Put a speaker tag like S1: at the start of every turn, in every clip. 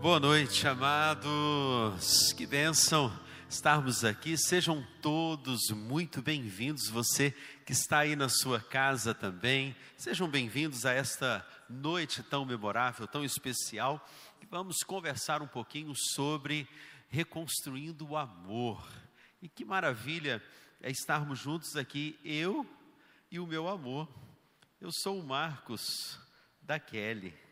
S1: Boa noite, amados. Que bênção estarmos aqui. Sejam todos muito bem-vindos. Você que está aí na sua casa também, sejam bem-vindos a esta noite tão memorável, tão especial. E vamos conversar um pouquinho sobre reconstruindo o amor. E que maravilha é estarmos juntos aqui, eu e o meu amor. Eu sou o Marcos da Kelly.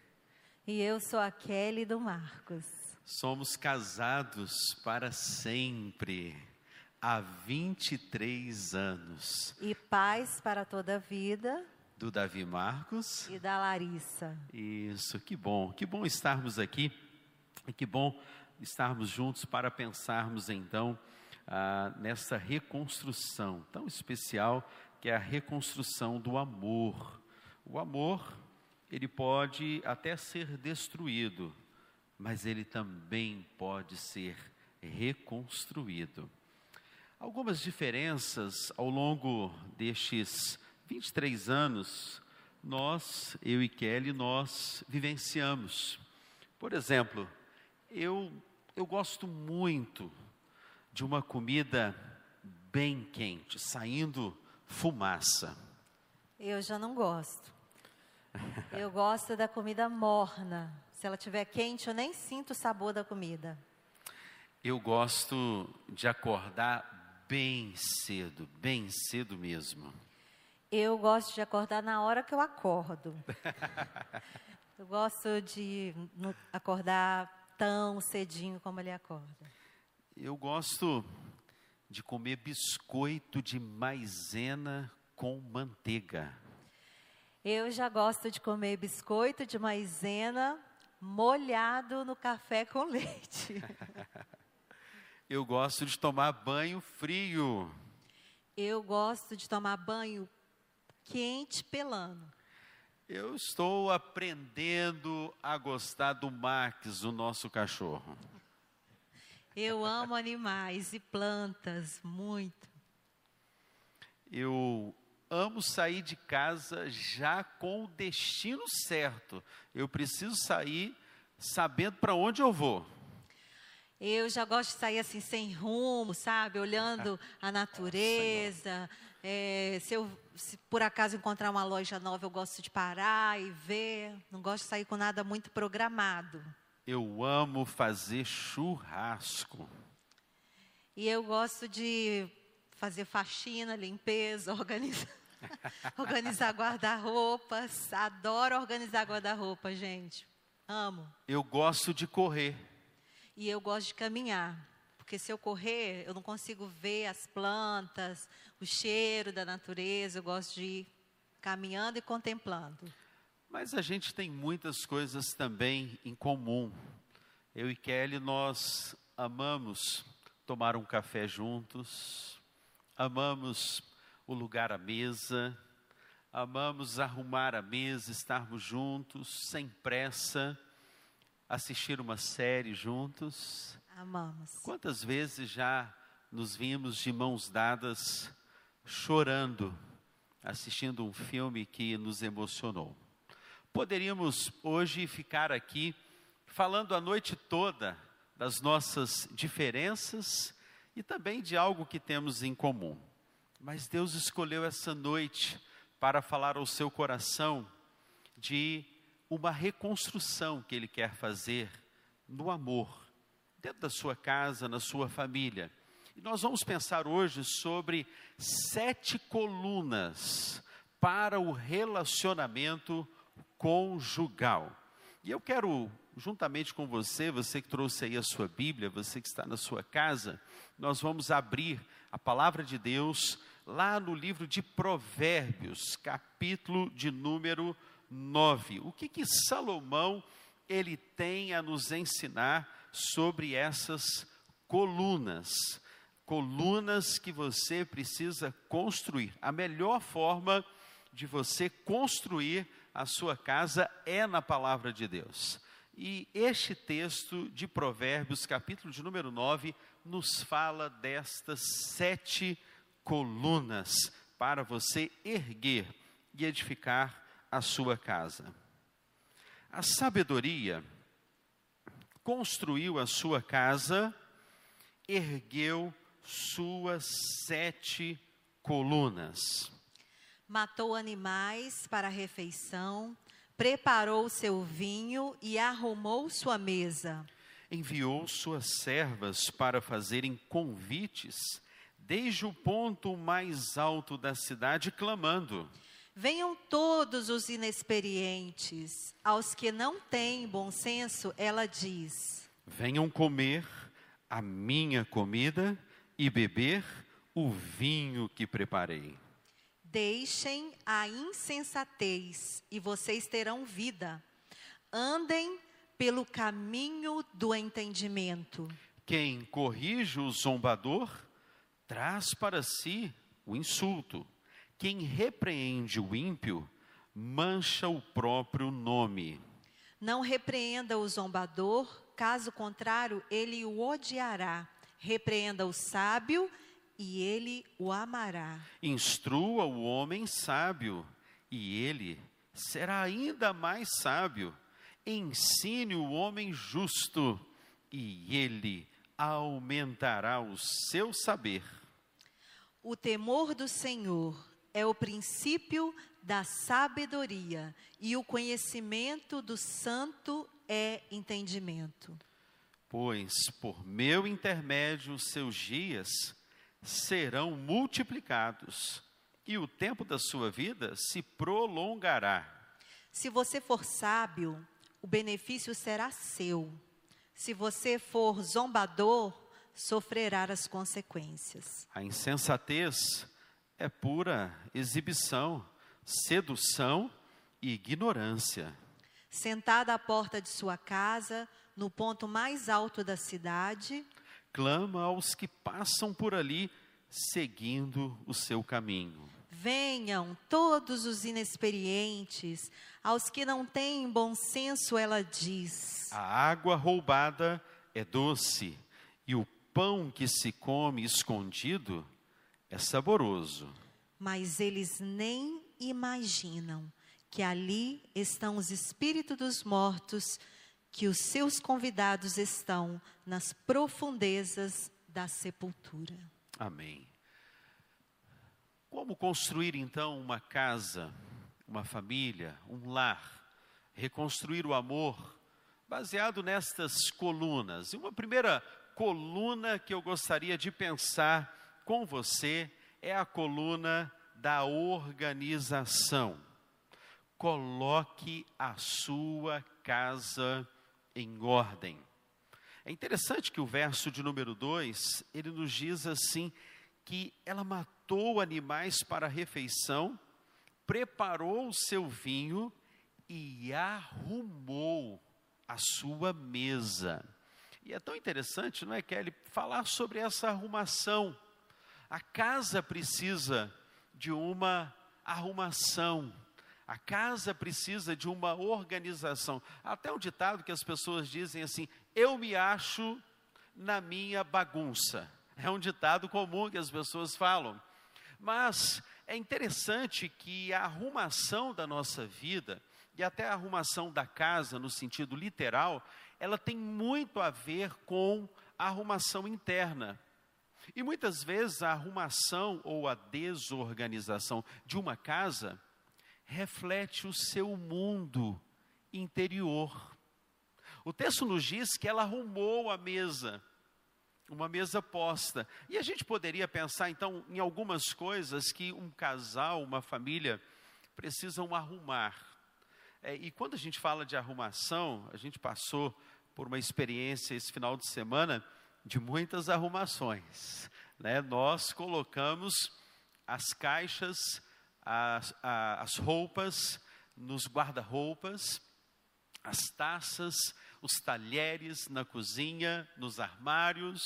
S2: E eu sou a Kelly do Marcos.
S1: Somos casados para sempre, há 23 anos.
S2: E pais para toda a vida.
S1: Do Davi Marcos.
S2: E da Larissa.
S1: Isso, que bom, que bom estarmos aqui. E que bom estarmos juntos para pensarmos então ah, nessa reconstrução tão especial que é a reconstrução do amor. O amor ele pode até ser destruído, mas ele também pode ser reconstruído. Algumas diferenças ao longo destes 23 anos, nós, eu e Kelly, nós vivenciamos. Por exemplo, eu, eu gosto muito de uma comida bem quente, saindo fumaça.
S2: Eu já não gosto. Eu gosto da comida morna. Se ela estiver quente, eu nem sinto o sabor da comida.
S1: Eu gosto de acordar bem cedo, bem cedo mesmo.
S2: Eu gosto de acordar na hora que eu acordo. eu gosto de acordar tão cedinho como ele acorda.
S1: Eu gosto de comer biscoito de maisena com manteiga.
S2: Eu já gosto de comer biscoito de maisena molhado no café com leite.
S1: Eu gosto de tomar banho frio.
S2: Eu gosto de tomar banho quente pelando.
S1: Eu estou aprendendo a gostar do Max, o nosso cachorro.
S2: Eu amo animais e plantas muito.
S1: Eu amo sair de casa já com o destino certo. Eu preciso sair sabendo para onde eu vou.
S2: Eu já gosto de sair assim sem rumo, sabe? Olhando a natureza. É, se eu se por acaso encontrar uma loja nova, eu gosto de parar e ver. Não gosto de sair com nada muito programado.
S1: Eu amo fazer churrasco.
S2: E eu gosto de fazer faxina, limpeza, organizar, organizar guarda-roupas. Adoro organizar guarda-roupa, gente. Amo.
S1: Eu gosto de correr.
S2: E eu gosto de caminhar. Porque se eu correr, eu não consigo ver as plantas, o cheiro da natureza. Eu gosto de ir caminhando e contemplando.
S1: Mas a gente tem muitas coisas também em comum. Eu e Kelly, nós amamos tomar um café juntos, amamos o lugar à mesa, amamos arrumar a mesa, estarmos juntos, sem pressa, assistir uma série juntos.
S2: Amamos.
S1: Quantas vezes já nos vimos de mãos dadas, chorando, assistindo um filme que nos emocionou? Poderíamos hoje ficar aqui falando a noite toda das nossas diferenças e também de algo que temos em comum. Mas Deus escolheu essa noite para falar ao seu coração de uma reconstrução que Ele quer fazer no amor, dentro da sua casa, na sua família. E nós vamos pensar hoje sobre sete colunas para o relacionamento conjugal. E eu quero juntamente com você, você que trouxe aí a sua Bíblia, você que está na sua casa, nós vamos abrir a palavra de Deus lá no livro de Provérbios, capítulo de número 9. O que que Salomão ele tem a nos ensinar sobre essas colunas? Colunas que você precisa construir. A melhor forma de você construir a sua casa é na palavra de Deus. E este texto de Provérbios, capítulo de número 9, nos fala destas sete colunas para você erguer e edificar a sua casa. A sabedoria construiu a sua casa, ergueu suas sete colunas.
S2: Matou animais para a refeição, preparou seu vinho e arrumou sua mesa.
S1: Enviou suas servas para fazerem convites desde o ponto mais alto da cidade, clamando:
S2: Venham todos os inexperientes, aos que não têm bom senso, ela diz:
S1: Venham comer a minha comida e beber o vinho que preparei.
S2: Deixem a insensatez e vocês terão vida. Andem pelo caminho do entendimento.
S1: Quem corrige o zombador traz para si o insulto. Quem repreende o ímpio mancha o próprio nome.
S2: Não repreenda o zombador, caso contrário, ele o odiará. Repreenda o sábio e ele o amará.
S1: Instrua o homem sábio e ele será ainda mais sábio. Ensine o homem justo e ele aumentará o seu saber.
S2: O temor do Senhor é o princípio da sabedoria, e o conhecimento do santo é entendimento.
S1: Pois por meu intermédio seus dias serão multiplicados, e o tempo da sua vida se prolongará.
S2: Se você for sábio, o benefício será seu. Se você for zombador, sofrerá as consequências.
S1: A insensatez é pura exibição, sedução e ignorância.
S2: Sentada à porta de sua casa, no ponto mais alto da cidade,
S1: Clama aos que passam por ali, seguindo o seu caminho.
S2: venham todos os inexperientes, aos que não têm bom senso, ela diz.
S1: A água roubada é doce, e o pão que se come escondido é saboroso.
S2: Mas eles nem imaginam que ali estão os espíritos dos mortos, que os seus convidados estão nas profundezas da sepultura.
S1: Amém. Como construir então uma casa, uma família, um lar, reconstruir o amor, baseado nestas colunas? E uma primeira coluna que eu gostaria de pensar com você é a coluna da organização. Coloque a sua casa em ordem. É interessante que o verso de número 2, ele nos diz assim que ela matou animais para a refeição, preparou o seu vinho e arrumou a sua mesa. E é tão interessante, não é, Kelly, falar sobre essa arrumação. A casa precisa de uma arrumação. A casa precisa de uma organização. Até um ditado que as pessoas dizem assim: eu me acho na minha bagunça. É um ditado comum que as pessoas falam. Mas é interessante que a arrumação da nossa vida, e até a arrumação da casa, no sentido literal, ela tem muito a ver com a arrumação interna. E muitas vezes a arrumação ou a desorganização de uma casa reflete o seu mundo interior. O texto nos diz que ela arrumou a mesa, uma mesa posta. E a gente poderia pensar então em algumas coisas que um casal, uma família precisam arrumar. É, e quando a gente fala de arrumação, a gente passou por uma experiência esse final de semana de muitas arrumações. Né? Nós colocamos as caixas as, as roupas nos guarda-roupas, as taças, os talheres na cozinha, nos armários,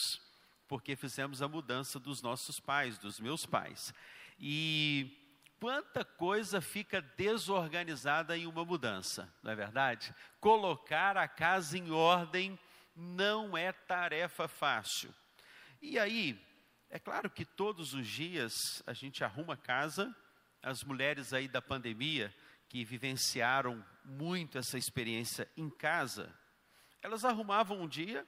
S1: porque fizemos a mudança dos nossos pais, dos meus pais. E quanta coisa fica desorganizada em uma mudança, não é verdade? Colocar a casa em ordem não é tarefa fácil. E aí, é claro que todos os dias a gente arruma a casa, as mulheres aí da pandemia que vivenciaram muito essa experiência em casa, Elas arrumavam um dia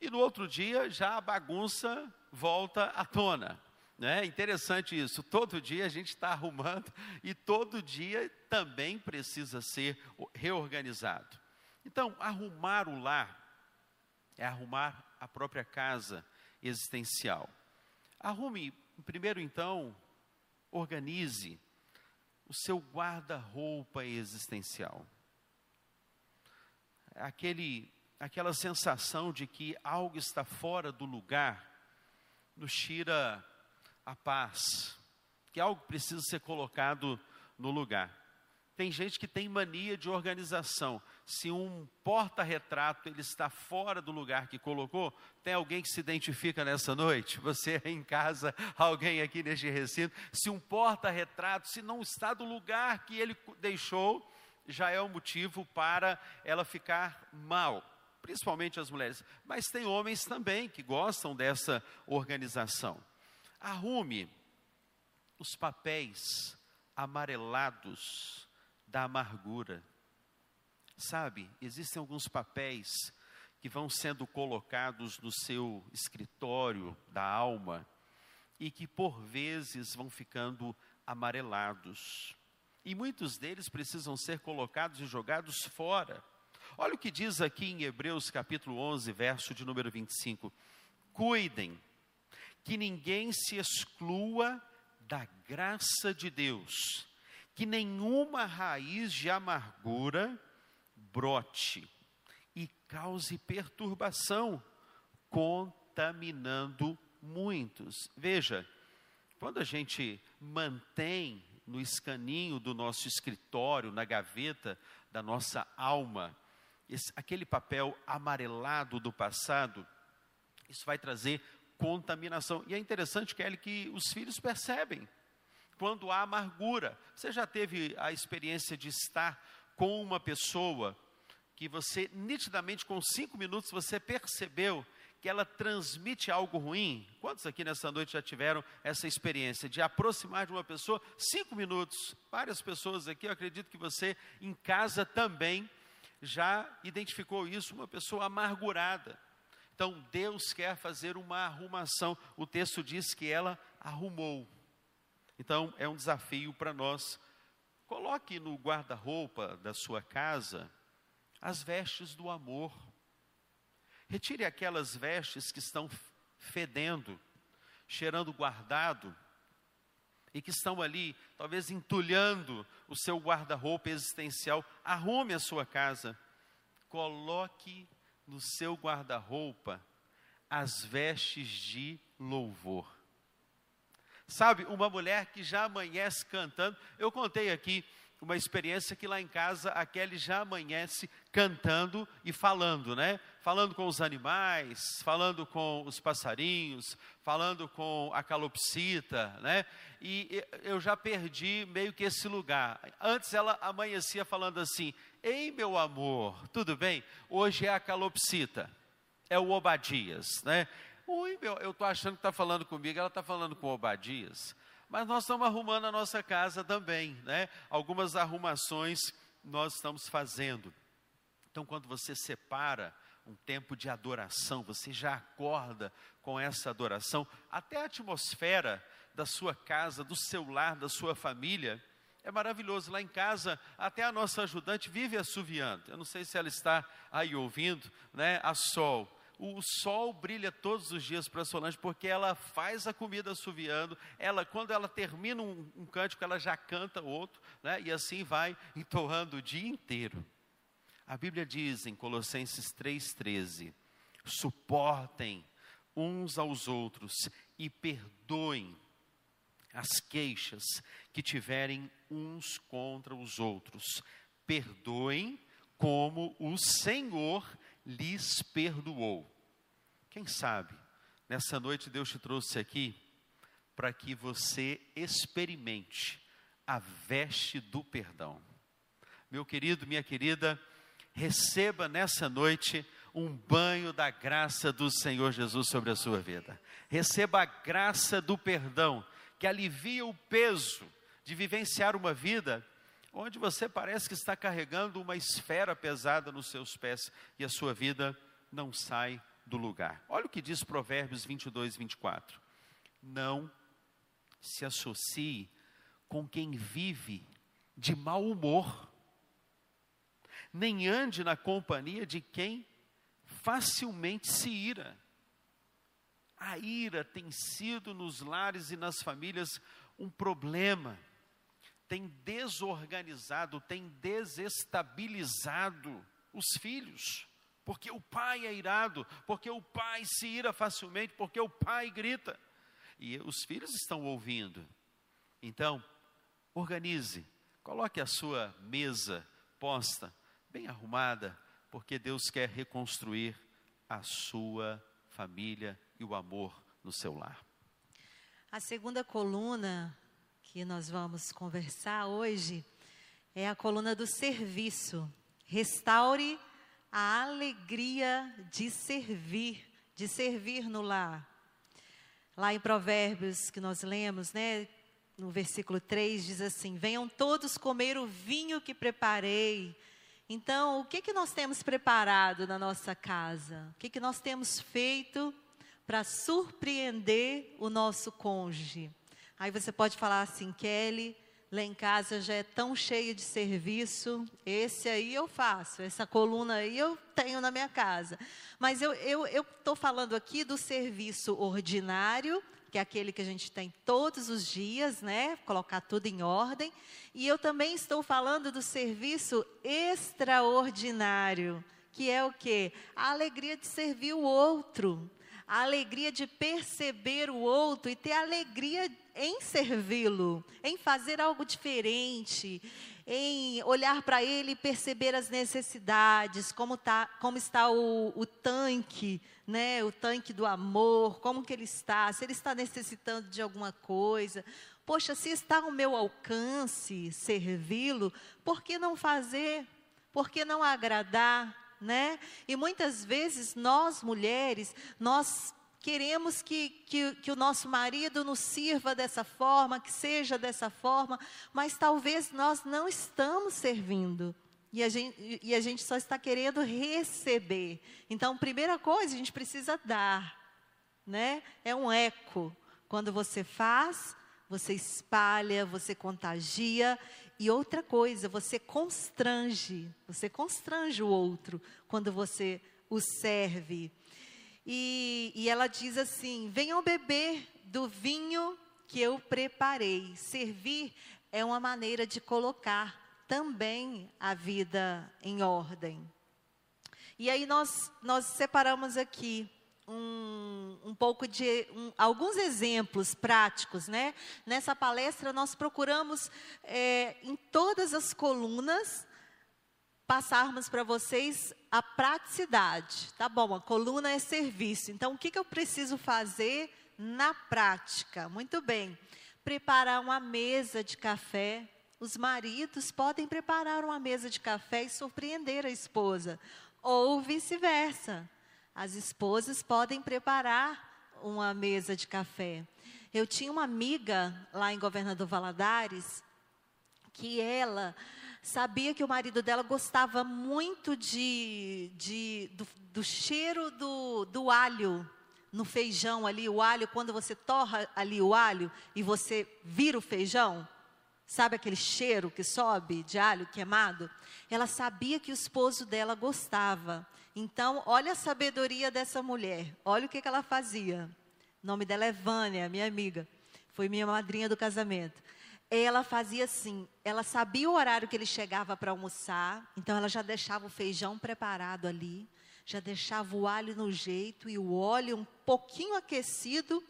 S1: e no outro dia já a bagunça volta à tona. É interessante isso. Todo dia a gente está arrumando e todo dia também precisa ser reorganizado. Então, arrumar o lar é arrumar a própria casa existencial. Arrume, primeiro então, organize o seu guarda-roupa existencial. Aquele, aquela sensação de que algo está fora do lugar nos tira a paz, que algo precisa ser colocado no lugar. Tem gente que tem mania de organização. Se um porta-retrato ele está fora do lugar que colocou, tem alguém que se identifica nessa noite? Você em casa, alguém aqui neste recinto. Se um porta-retrato, se não está do lugar que ele deixou, já é o um motivo para ela ficar mal, principalmente as mulheres. Mas tem homens também que gostam dessa organização. Arrume os papéis amarelados da amargura. Sabe, existem alguns papéis que vão sendo colocados no seu escritório da alma e que por vezes vão ficando amarelados. E muitos deles precisam ser colocados e jogados fora. Olha o que diz aqui em Hebreus capítulo 11, verso de número 25. Cuidem que ninguém se exclua da graça de Deus, que nenhuma raiz de amargura brote e cause perturbação, contaminando muitos. Veja, quando a gente mantém no escaninho do nosso escritório, na gaveta da nossa alma, esse, aquele papel amarelado do passado, isso vai trazer contaminação. E é interessante, Kelly, que os filhos percebem quando há amargura. Você já teve a experiência de estar com uma pessoa que você, nitidamente, com cinco minutos, você percebeu que ela transmite algo ruim? Quantos aqui nessa noite já tiveram essa experiência de aproximar de uma pessoa cinco minutos? Várias pessoas aqui, eu acredito que você em casa também já identificou isso, uma pessoa amargurada. Então Deus quer fazer uma arrumação. O texto diz que ela arrumou. Então, é um desafio para nós. Coloque no guarda-roupa da sua casa as vestes do amor. Retire aquelas vestes que estão fedendo, cheirando guardado, e que estão ali, talvez entulhando o seu guarda-roupa existencial. Arrume a sua casa. Coloque no seu guarda-roupa as vestes de louvor. Sabe, uma mulher que já amanhece cantando. Eu contei aqui uma experiência que lá em casa a Kelly já amanhece cantando e falando, né? Falando com os animais, falando com os passarinhos, falando com a calopsita, né? E eu já perdi meio que esse lugar. Antes ela amanhecia falando assim: Ei, meu amor, tudo bem? Hoje é a calopsita, é o Obadias, né? Ui, meu, eu estou achando que está falando comigo, ela está falando com Obadias. Mas nós estamos arrumando a nossa casa também, né? Algumas arrumações nós estamos fazendo. Então, quando você separa um tempo de adoração, você já acorda com essa adoração, até a atmosfera da sua casa, do seu lar, da sua família, é maravilhoso. Lá em casa, até a nossa ajudante vive assoviando. Eu não sei se ela está aí ouvindo, né? A sol o sol brilha todos os dias para Solange, porque ela faz a comida assoviando, ela, quando ela termina um, um cântico, ela já canta outro, né? e assim vai entoando o dia inteiro. A Bíblia diz em Colossenses 3,13: suportem uns aos outros e perdoem as queixas que tiverem uns contra os outros. Perdoem como o Senhor lhes perdoou. Quem sabe, nessa noite Deus te trouxe aqui para que você experimente a veste do perdão. Meu querido, minha querida, receba nessa noite um banho da graça do Senhor Jesus sobre a sua vida. Receba a graça do perdão, que alivia o peso de vivenciar uma vida onde você parece que está carregando uma esfera pesada nos seus pés e a sua vida não sai do lugar. Olha o que diz Provérbios 22, 24. Não se associe com quem vive de mau humor, nem ande na companhia de quem facilmente se ira. A ira tem sido nos lares e nas famílias um problema, tem desorganizado, tem desestabilizado os filhos, porque o pai é irado, porque o pai se ira facilmente, porque o pai grita, e os filhos estão ouvindo. Então, organize, coloque a sua mesa posta, bem arrumada, porque Deus quer reconstruir a sua família e o amor no seu lar.
S2: A segunda coluna que nós vamos conversar hoje é a coluna do serviço. Restaure a alegria de servir, de servir no lar. Lá em Provérbios que nós lemos, né, no versículo 3 diz assim: "Venham todos comer o vinho que preparei". Então, o que que nós temos preparado na nossa casa? O que que nós temos feito para surpreender o nosso cônjuge. Aí você pode falar assim, Kelly, lá em casa já é tão cheio de serviço, esse aí eu faço, essa coluna aí eu tenho na minha casa. Mas eu estou eu falando aqui do serviço ordinário, que é aquele que a gente tem todos os dias, né? Colocar tudo em ordem. E eu também estou falando do serviço extraordinário, que é o quê? A alegria de servir o outro a alegria de perceber o outro e ter alegria em servi-lo, em fazer algo diferente, em olhar para ele e perceber as necessidades, como, tá, como está o, o tanque, né, o tanque do amor, como que ele está, se ele está necessitando de alguma coisa. Poxa, se está ao meu alcance servi-lo, por que não fazer? Por que não agradar? Né? E muitas vezes nós mulheres, nós queremos que, que, que, o nosso marido nos sirva dessa forma, que seja dessa forma, mas talvez nós não estamos servindo. E a, gente, e a gente só está querendo receber. Então, primeira coisa, a gente precisa dar. Né? É um eco. Quando você faz, você espalha, você contagia. E outra coisa, você constrange, você constrange o outro quando você o serve. E, e ela diz assim: venham beber do vinho que eu preparei. Servir é uma maneira de colocar também a vida em ordem. E aí nós, nós separamos aqui um, um pouco de um, alguns exemplos práticos, né? Nessa palestra nós procuramos é, em todas as colunas passarmos para vocês a praticidade. Tá bom, a coluna é serviço. Então o que, que eu preciso fazer na prática? Muito bem. Preparar uma mesa de café. Os maridos podem preparar uma mesa de café e surpreender a esposa, ou vice-versa. As esposas podem preparar uma mesa de café. Eu tinha uma amiga lá em Governador Valadares que ela sabia que o marido dela gostava muito de, de do, do, cheiro do, do alho no feijão ali, o alho, quando você torra ali o alho e você vira o feijão, sabe aquele cheiro que sobe de alho queimado? Ela sabia que o esposo dela gostava. Então, olha a sabedoria dessa mulher. Olha o que, que ela fazia. O nome dela é Vânia, minha amiga. Foi minha madrinha do casamento. Ela fazia assim, ela sabia o horário que ele chegava para almoçar, então ela já deixava o feijão preparado ali, já deixava o alho no jeito e o óleo um pouquinho aquecido.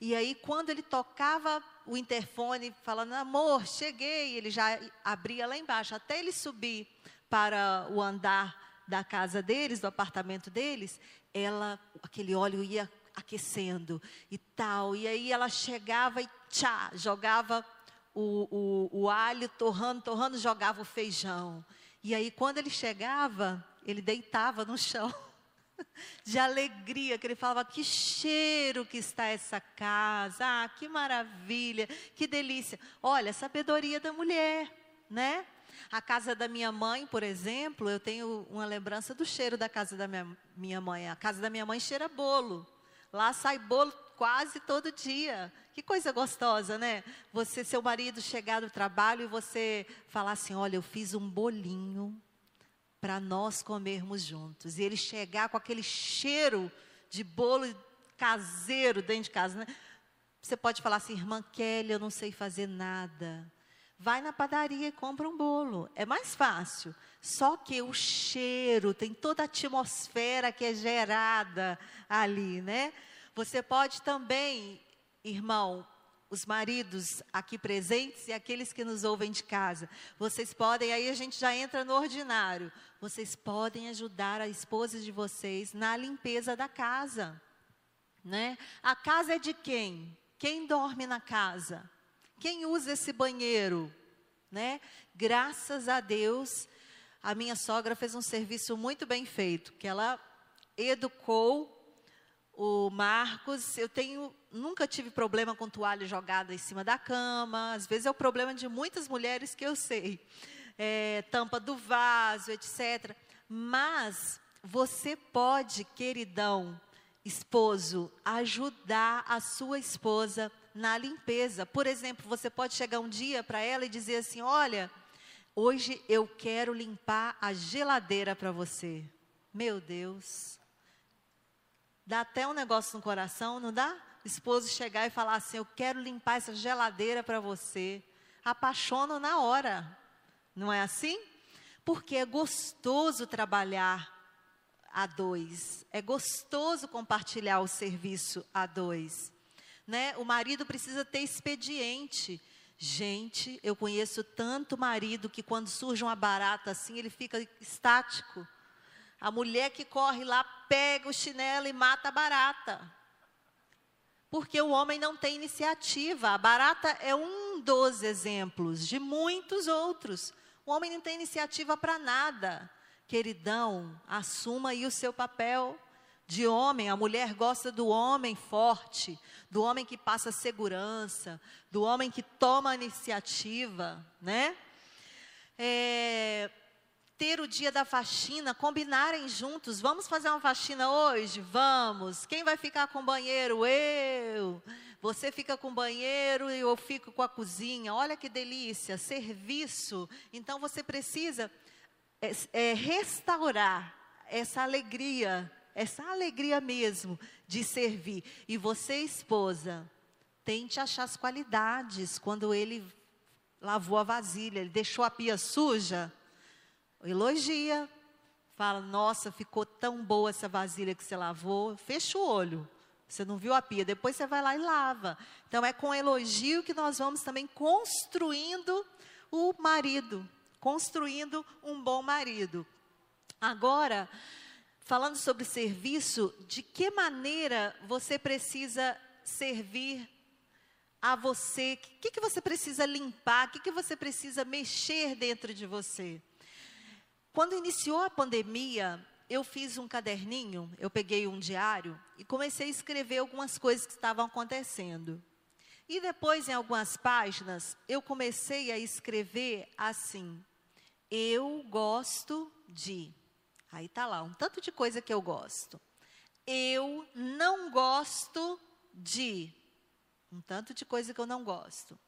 S2: E aí, quando ele tocava o interfone, falando, amor, cheguei, ele já abria lá embaixo, até ele subir para o andar da casa deles, do apartamento deles, ela, aquele óleo ia aquecendo e tal. E aí ela chegava e tchá, jogava o, o, o alho torrando, torrando, jogava o feijão. E aí quando ele chegava, ele deitava no chão. De alegria, que ele falava: que cheiro que está essa casa, ah, que maravilha, que delícia. Olha, sabedoria da mulher, né? A casa da minha mãe, por exemplo, eu tenho uma lembrança do cheiro da casa da minha, minha mãe. A casa da minha mãe cheira bolo. Lá sai bolo quase todo dia. Que coisa gostosa, né? Você, seu marido chegar do trabalho e você falar assim: olha, eu fiz um bolinho para nós comermos juntos. E ele chegar com aquele cheiro de bolo caseiro dentro de casa, né? Você pode falar assim, irmã Kelly, eu não sei fazer nada. Vai na padaria e compra um bolo. É mais fácil. Só que o cheiro, tem toda a atmosfera que é gerada ali, né? Você pode também, irmão, os maridos aqui presentes e aqueles que nos ouvem de casa, vocês podem, aí a gente já entra no ordinário, vocês podem ajudar a esposa de vocês na limpeza da casa. Né? A casa é de quem? Quem dorme na casa? Quem usa esse banheiro? Né? Graças a Deus, a minha sogra fez um serviço muito bem feito, que ela educou o Marcos. Eu tenho nunca tive problema com toalha jogada em cima da cama. Às vezes é o problema de muitas mulheres que eu sei. É, tampa do vaso, etc. Mas você pode, queridão, esposo, ajudar a sua esposa na limpeza. Por exemplo, você pode chegar um dia para ela e dizer assim: Olha, hoje eu quero limpar a geladeira para você. Meu Deus. Dá até um negócio no coração, não dá? Esposo chegar e falar assim: Eu quero limpar essa geladeira para você. Apaixono na hora. Não é assim? Porque é gostoso trabalhar a dois. É gostoso compartilhar o serviço a dois né? O marido precisa ter expediente. Gente, eu conheço tanto marido que quando surge uma barata assim, ele fica estático. A mulher que corre lá pega o chinelo e mata a barata. Porque o homem não tem iniciativa. A barata é um dos exemplos de muitos outros. O homem não tem iniciativa para nada. Queridão, assuma aí o seu papel de homem, a mulher gosta do homem forte, do homem que passa segurança, do homem que toma iniciativa, né? É, ter o dia da faxina, combinarem juntos, vamos fazer uma faxina hoje? Vamos. Quem vai ficar com o banheiro? Eu. Você fica com o banheiro e eu fico com a cozinha. Olha que delícia, serviço. Então você precisa é, é, restaurar essa alegria essa alegria mesmo de servir. E você, esposa, tente achar as qualidades quando ele lavou a vasilha, ele deixou a pia suja, elogia. Fala, nossa, ficou tão boa essa vasilha que você lavou. Fecha o olho. Você não viu a pia, depois você vai lá e lava. Então é com elogio que nós vamos também construindo o marido, construindo um bom marido. Agora, falando sobre serviço, de que maneira você precisa servir a você? O que, que você precisa limpar? O que, que você precisa mexer dentro de você? Quando iniciou a pandemia, eu fiz um caderninho, eu peguei um diário e comecei a escrever algumas coisas que estavam acontecendo. E depois, em algumas páginas, eu comecei a escrever assim: Eu gosto de. Aí tá lá, um tanto de coisa que eu gosto. Eu não gosto de. Um tanto de coisa que eu não gosto.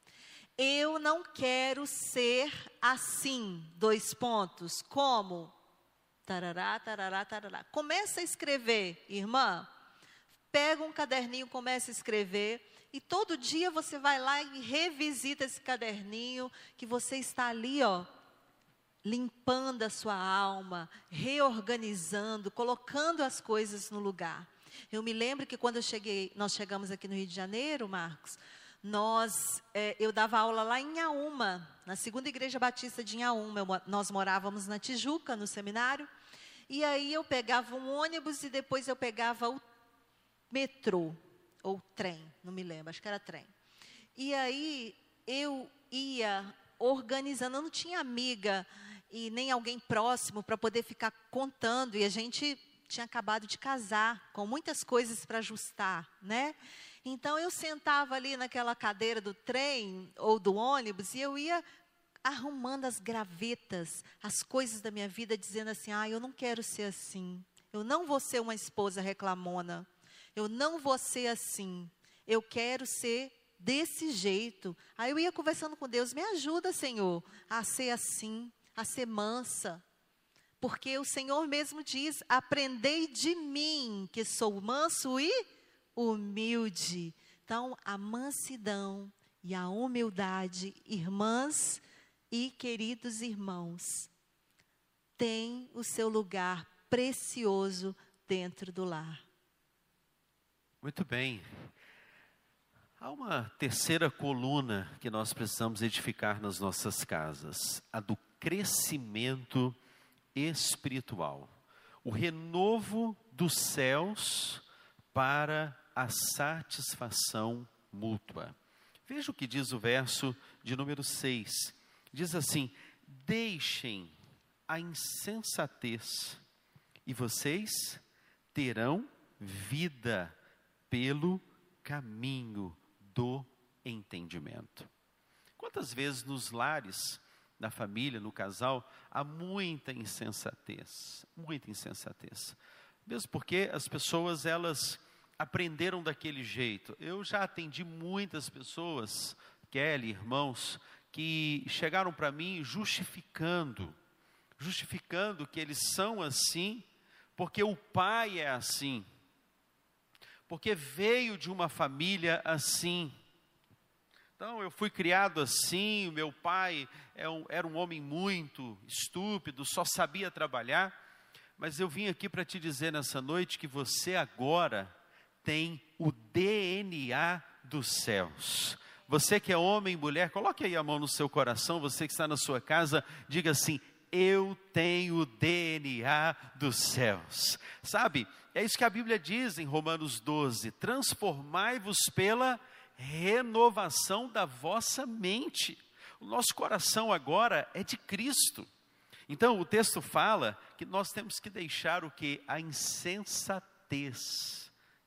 S2: Eu não quero ser assim. Dois pontos. Como? Tarará, tarará, tarará. Começa a escrever, irmã. Pega um caderninho, começa a escrever. E todo dia você vai lá e revisita esse caderninho que você está ali, ó, limpando a sua alma, reorganizando, colocando as coisas no lugar. Eu me lembro que quando eu cheguei, nós chegamos aqui no Rio de Janeiro, Marcos, nós, é, eu dava aula lá em Inhaúma, na segunda igreja batista de Inhaúma. Nós morávamos na Tijuca, no seminário. E aí eu pegava um ônibus e depois eu pegava o metrô, ou trem, não me lembro, acho que era trem. E aí eu ia organizando, eu não tinha amiga e nem alguém próximo para poder ficar contando. E a gente tinha acabado de casar, com muitas coisas para ajustar, né? Então eu sentava ali naquela cadeira do trem ou do ônibus e eu ia arrumando as gravetas, as coisas da minha vida, dizendo assim: ah, eu não quero ser assim. Eu não vou ser uma esposa reclamona. Eu não vou ser assim. Eu quero ser desse jeito. Aí eu ia conversando com Deus: me ajuda, Senhor, a ser assim, a ser mansa. Porque o Senhor mesmo diz: aprendei de mim, que sou manso e humilde. Então, a mansidão e a humildade, irmãs e queridos irmãos, tem o seu lugar precioso dentro do lar.
S1: Muito bem. Há uma terceira coluna que nós precisamos edificar nas nossas casas, a do crescimento espiritual. O renovo dos céus para a satisfação mútua. Veja o que diz o verso de número 6. Diz assim: Deixem a insensatez, e vocês terão vida pelo caminho do entendimento. Quantas vezes nos lares, na família, no casal, há muita insensatez, muita insensatez. Mesmo porque as pessoas, elas aprenderam daquele jeito. Eu já atendi muitas pessoas, Kelly, irmãos, que chegaram para mim justificando, justificando que eles são assim, porque o pai é assim, porque veio de uma família assim. Então, eu fui criado assim, meu pai é era um homem muito estúpido, só sabia trabalhar, mas eu vim aqui para te dizer nessa noite que você agora tem o DNA dos céus. Você que é homem e mulher, coloque aí a mão no seu coração, você que está na sua casa, diga assim: Eu tenho o DNA dos céus. Sabe, é isso que a Bíblia diz em Romanos 12: Transformai-vos pela renovação da vossa mente. O nosso coração agora é de Cristo. Então o texto fala que nós temos que deixar o que? A insensatez,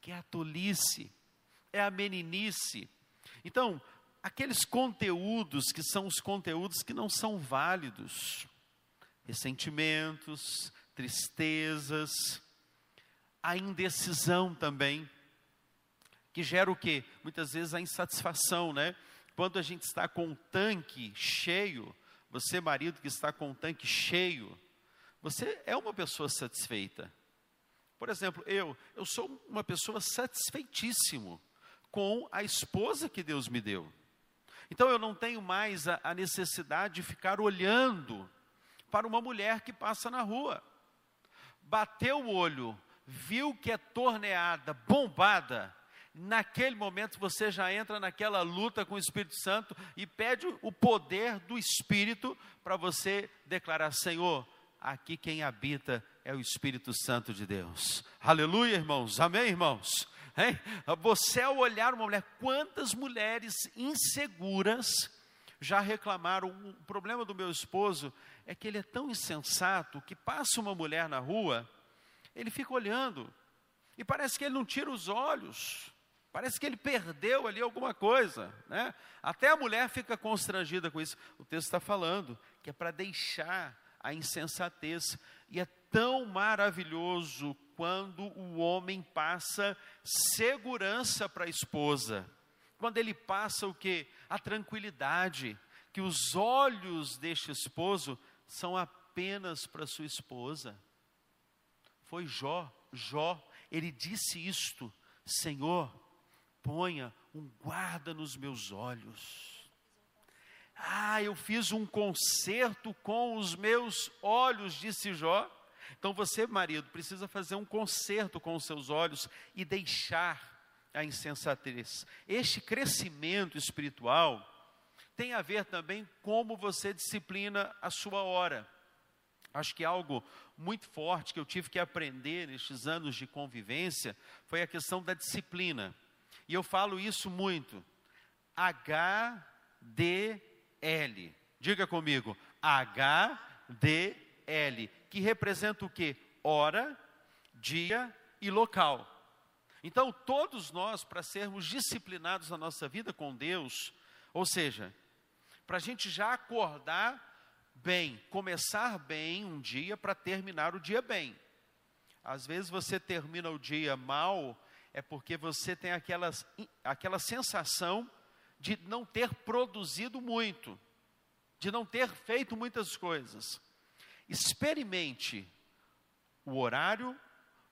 S1: que é a tolice, é a meninice. Então, aqueles conteúdos que são os conteúdos que não são válidos, ressentimentos, tristezas, a indecisão também, que gera o quê? Muitas vezes a insatisfação, né? Quando a gente está com um tanque cheio, você marido que está com um tanque cheio, você é uma pessoa satisfeita. Por exemplo, eu, eu sou uma pessoa satisfeitíssimo com a esposa que Deus me deu. Então eu não tenho mais a, a necessidade de ficar olhando para uma mulher que passa na rua. Bateu o olho, viu que é torneada, bombada, naquele momento você já entra naquela luta com o Espírito Santo e pede o poder do Espírito para você declarar: Senhor, aqui quem habita é o Espírito Santo de Deus. Aleluia, irmãos. Amém, irmãos. Hein? Você, ao olhar uma mulher, quantas mulheres inseguras já reclamaram? O problema do meu esposo é que ele é tão insensato que passa uma mulher na rua, ele fica olhando, e parece que ele não tira os olhos, parece que ele perdeu ali alguma coisa, né? Até a mulher fica constrangida com isso. O texto está falando que é para deixar a insensatez, e é tão maravilhoso quando o homem passa segurança para a esposa. Quando ele passa o que? A tranquilidade, que os olhos deste esposo são apenas para sua esposa. Foi Jó, Jó, ele disse isto: Senhor, ponha um guarda nos meus olhos. Ah, eu fiz um concerto com os meus olhos, disse Jó. Então você, marido, precisa fazer um conserto com os seus olhos e deixar a insensatez. Este crescimento espiritual tem a ver também como você disciplina a sua hora. Acho que algo muito forte que eu tive que aprender nestes anos de convivência foi a questão da disciplina. E eu falo isso muito. H D L. Diga comigo, H D L que representa o que? Hora, dia e local. Então, todos nós, para sermos disciplinados na nossa vida com Deus, ou seja, para a gente já acordar bem, começar bem um dia para terminar o dia bem. Às vezes você termina o dia mal, é porque você tem aquelas, aquela sensação de não ter produzido muito, de não ter feito muitas coisas. Experimente o horário,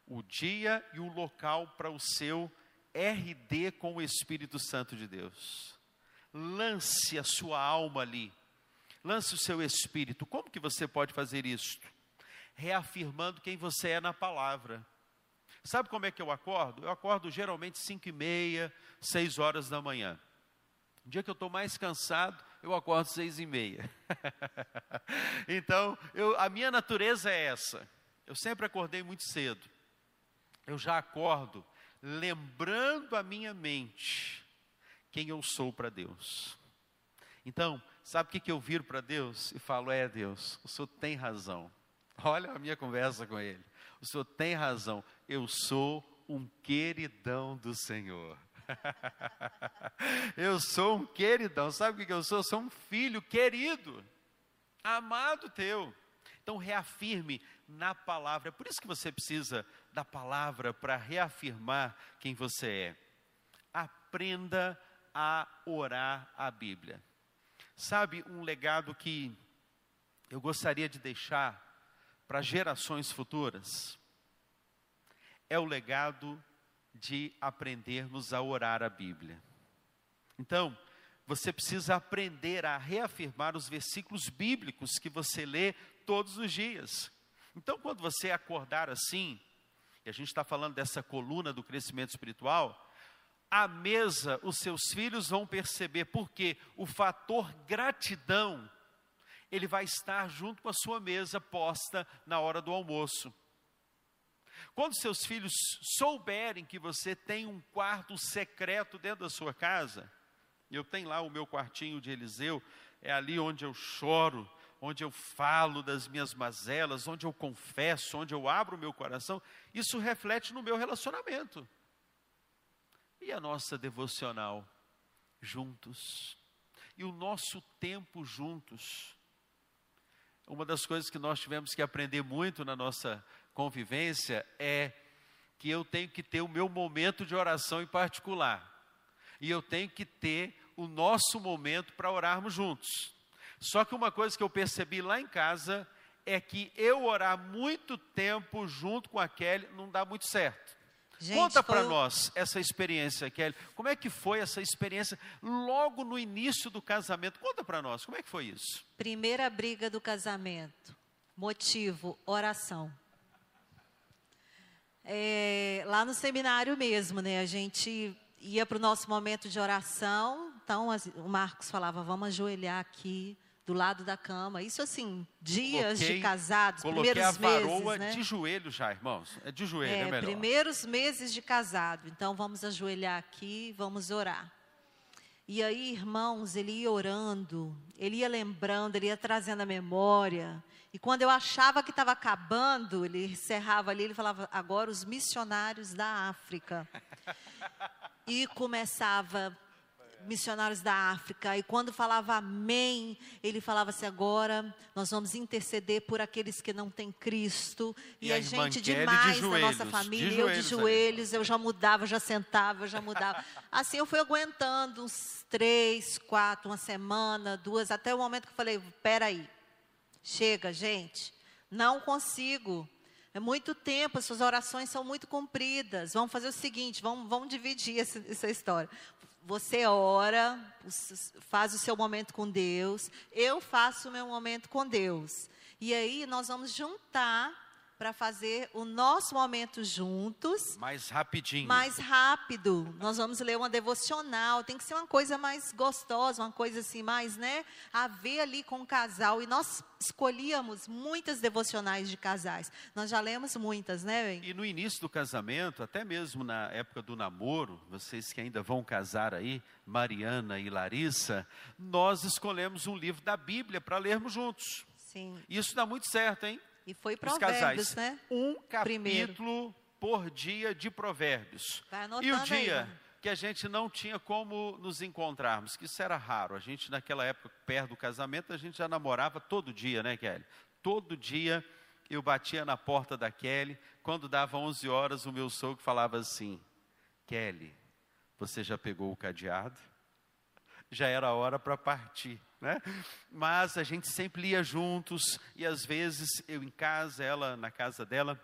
S1: o dia e o local para o seu RD com o Espírito Santo de Deus. Lance a sua alma ali. Lance o seu espírito. Como que você pode fazer isso? Reafirmando quem você é na palavra. Sabe como é que eu acordo? Eu acordo geralmente 5 e meia, 6 horas da manhã. O dia que eu estou mais cansado, eu acordo seis e meia. então, eu, a minha natureza é essa. Eu sempre acordei muito cedo. Eu já acordo lembrando a minha mente quem eu sou para Deus. Então, sabe o que, que eu viro para Deus e falo: É Deus, o Senhor tem razão. Olha a minha conversa com Ele. O Senhor tem razão. Eu sou um queridão do Senhor. eu sou um queridão. Sabe o que eu sou? Eu sou um filho querido, amado teu. Então reafirme na palavra. É por isso que você precisa da palavra para reafirmar quem você é. Aprenda a orar a Bíblia. Sabe um legado que eu gostaria de deixar para gerações futuras? É o legado de aprendermos a orar a Bíblia. Então, você precisa aprender a reafirmar os versículos bíblicos que você lê todos os dias. Então, quando você acordar assim, e a gente está falando dessa coluna do crescimento espiritual, à mesa os seus filhos vão perceber, porque o fator gratidão, ele vai estar junto com a sua mesa posta na hora do almoço. Quando seus filhos souberem que você tem um quarto secreto dentro da sua casa, eu tenho lá o meu quartinho de Eliseu, é ali onde eu choro, onde eu falo das minhas mazelas, onde eu confesso, onde eu abro o meu coração, isso reflete no meu relacionamento. E a nossa devocional juntos? E o nosso tempo juntos? Uma das coisas que nós tivemos que aprender muito na nossa convivência é que eu tenho que ter o meu momento de oração em particular. E eu tenho que ter o nosso momento para orarmos juntos. Só que uma coisa que eu percebi lá em casa é que eu orar muito tempo junto com a Kelly não dá muito certo. Gente, Conta para nós essa experiência, Kelly. Como é que foi essa experiência logo no início do casamento? Conta para nós, como é que foi isso?
S2: Primeira briga do casamento. Motivo: oração. É, lá no seminário mesmo, né? A gente ia para o nosso momento de oração. Então, o Marcos falava: vamos ajoelhar aqui do lado da cama. Isso assim, dias coloquei, de casados, primeiros a varoa
S1: meses, né? de joelho já, irmãos. É de joelho, é, é melhor.
S2: Primeiros meses de casado. Então vamos ajoelhar aqui, vamos orar. E aí, irmãos, ele ia orando, ele ia lembrando, ele ia trazendo a memória. E quando eu achava que estava acabando, ele encerrava ali, ele falava, agora os missionários da África. E começava missionários da África, e quando falava amém, ele falava assim: agora nós vamos interceder por aqueles que não têm Cristo. E, e a, gente demais de joelhos, da nossa família, de eu de joelhos, eu já mudava, já sentava, já mudava. Assim eu fui aguentando uns três, quatro, uma semana, duas, até o momento que eu falei: peraí, chega, gente, não consigo. É muito tempo, as suas orações são muito compridas. Vamos fazer o seguinte, vamos, vamos dividir essa, essa história você ora, faz o seu momento com Deus, eu faço o meu momento com Deus. E aí nós vamos juntar para fazer o nosso momento juntos.
S1: Mais rapidinho.
S2: Mais rápido. Nós vamos ler uma devocional. Tem que ser uma coisa mais gostosa, uma coisa assim, mais, né? A ver ali com o casal. E nós escolhíamos muitas devocionais de casais. Nós já lemos muitas, né,
S1: Ben? E no início do casamento, até mesmo na época do namoro, vocês que ainda vão casar aí, Mariana e Larissa, nós escolhemos um livro da Bíblia para lermos juntos.
S2: Sim.
S1: Isso dá muito certo, hein?
S2: E foi Provérbios, né?
S1: Um capítulo Primeiro. por dia de Provérbios.
S2: e o dia
S1: aí, que a gente não tinha como nos encontrarmos, que isso era raro. A gente, naquela época, perto do casamento, a gente já namorava todo dia, né, Kelly? Todo dia eu batia na porta da Kelly. Quando dava 11 horas, o meu sogro falava assim: Kelly, você já pegou o cadeado? Já era hora para partir, né? Mas a gente sempre ia juntos e às vezes eu em casa, ela na casa dela,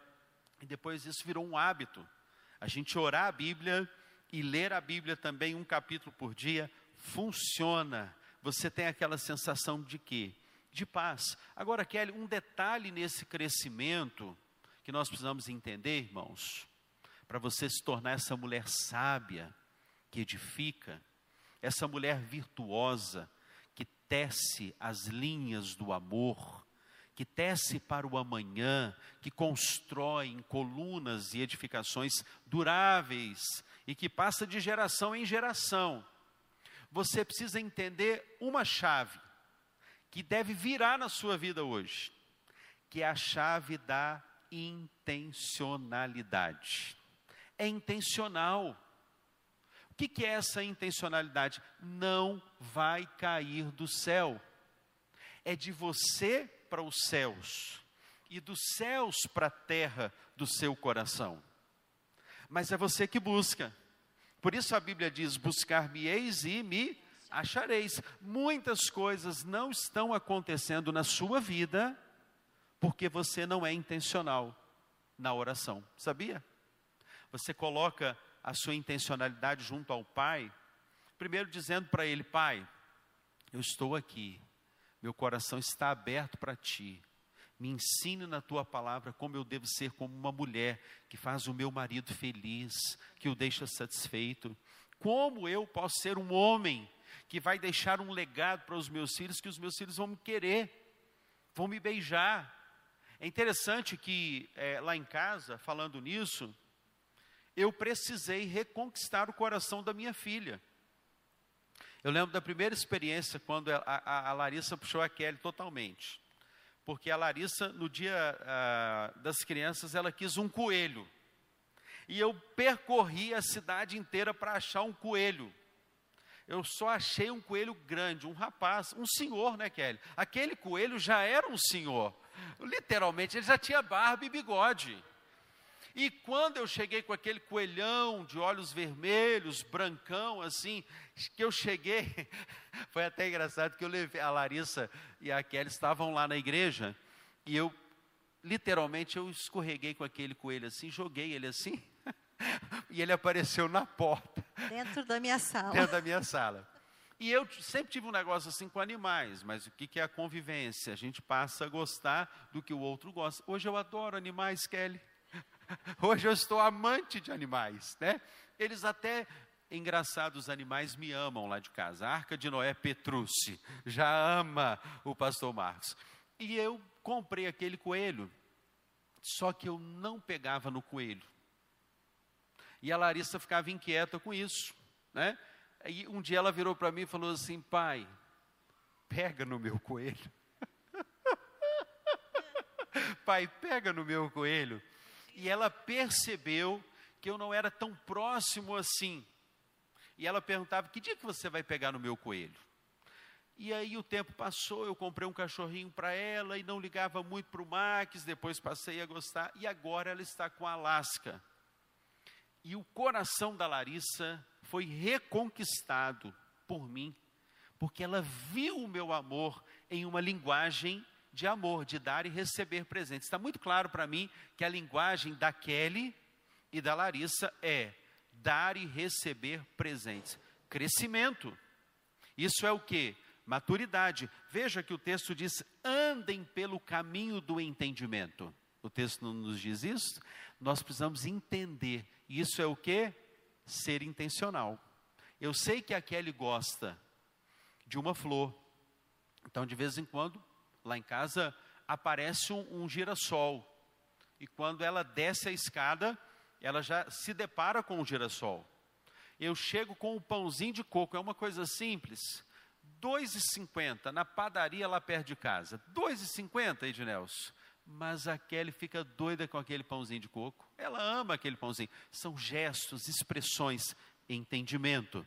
S1: e depois isso virou um hábito. A gente orar a Bíblia e ler a Bíblia também um capítulo por dia funciona. Você tem aquela sensação de quê? De paz. Agora, Kelly, um detalhe nesse crescimento que nós precisamos entender, irmãos, para você se tornar essa mulher sábia, que edifica, essa mulher virtuosa, tece as linhas do amor, que tece para o amanhã, que constrói em colunas e edificações duráveis e que passa de geração em geração. Você precisa entender uma chave que deve virar na sua vida hoje, que é a chave da intencionalidade. É intencional. O que, que é essa intencionalidade? Não vai cair do céu. É de você para os céus e dos céus para a terra do seu coração. Mas é você que busca. Por isso a Bíblia diz: Buscar-me-eis e me achareis. Muitas coisas não estão acontecendo na sua vida porque você não é intencional na oração. Sabia? Você coloca a sua intencionalidade junto ao Pai, primeiro dizendo para Ele: Pai, eu estou aqui, meu coração está aberto para ti. Me ensine na tua palavra como eu devo ser como uma mulher que faz o meu marido feliz, que o deixa satisfeito. Como eu posso ser um homem que vai deixar um legado para os meus filhos, que os meus filhos vão me querer, vão me beijar. É interessante que é, lá em casa, falando nisso, eu precisei reconquistar o coração da minha filha. Eu lembro da primeira experiência quando a, a, a Larissa puxou a Kelly totalmente. Porque a Larissa, no dia ah, das crianças, ela quis um coelho. E eu percorri a cidade inteira para achar um coelho. Eu só achei um coelho grande, um rapaz, um senhor, né, Kelly? Aquele coelho já era um senhor. Literalmente, ele já tinha barba e bigode. E quando eu cheguei com aquele coelhão de olhos vermelhos, brancão, assim, que eu cheguei, foi até engraçado que eu levei, a Larissa e a Kelly estavam lá na igreja, e eu, literalmente, eu escorreguei com aquele coelho assim, joguei ele assim, e ele apareceu na porta.
S2: Dentro da minha sala.
S1: Dentro da minha sala. E eu sempre tive um negócio assim com animais, mas o que, que é a convivência? A gente passa a gostar do que o outro gosta. Hoje eu adoro animais, Kelly. Hoje eu estou amante de animais, né? Eles até, engraçado, os animais me amam lá de casa. A Arca de Noé Petrucci já ama o pastor Marcos. E eu comprei aquele coelho, só que eu não pegava no coelho. E a Larissa ficava inquieta com isso, né? E um dia ela virou para mim e falou assim: pai, pega no meu coelho. pai, pega no meu coelho e ela percebeu que eu não era tão próximo assim. E ela perguntava: Que dia que você vai pegar no meu coelho? E aí o tempo passou, eu comprei um cachorrinho para ela e não ligava muito para o Max, depois passei a gostar, e agora ela está com a Alaska. E o coração da Larissa foi reconquistado por mim, porque ela viu o meu amor em uma linguagem de amor, de dar e receber presentes. Está muito claro para mim que a linguagem da Kelly e da Larissa é dar e receber presentes. Crescimento. Isso é o que? Maturidade. Veja que o texto diz: andem pelo caminho do entendimento. O texto não nos diz isso? Nós precisamos entender. Isso é o que? Ser intencional. Eu sei que a Kelly gosta de uma flor. Então, de vez em quando, Lá em casa aparece um, um girassol. E quando ela desce a escada, ela já se depara com o girassol. Eu chego com o pãozinho de coco, é uma coisa simples. R$ 2,50 na padaria lá perto de casa. R$ 2,50, Ednelson. Mas a Kelly fica doida com aquele pãozinho de coco. Ela ama aquele pãozinho. São gestos, expressões. entendimento,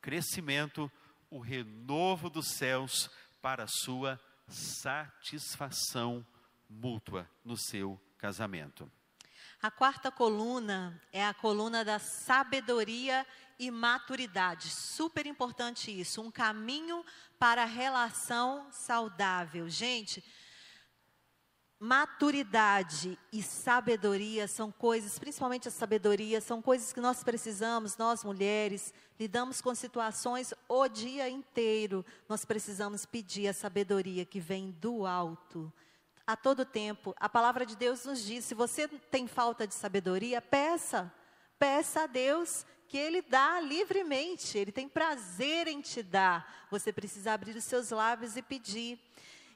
S1: crescimento, o renovo dos céus para a sua satisfação mútua no seu casamento.
S2: A quarta coluna é a coluna da sabedoria e maturidade. Super importante isso. Um caminho para a relação saudável. Gente, maturidade e sabedoria são coisas, principalmente a sabedoria, são coisas que nós precisamos, nós mulheres, lidamos com situações o dia inteiro. Nós precisamos pedir a sabedoria que vem do alto a todo tempo. A palavra de Deus nos diz: se você tem falta de sabedoria, peça. Peça a Deus que Ele dá livremente, Ele tem prazer em te dar. Você precisa abrir os seus lábios e pedir.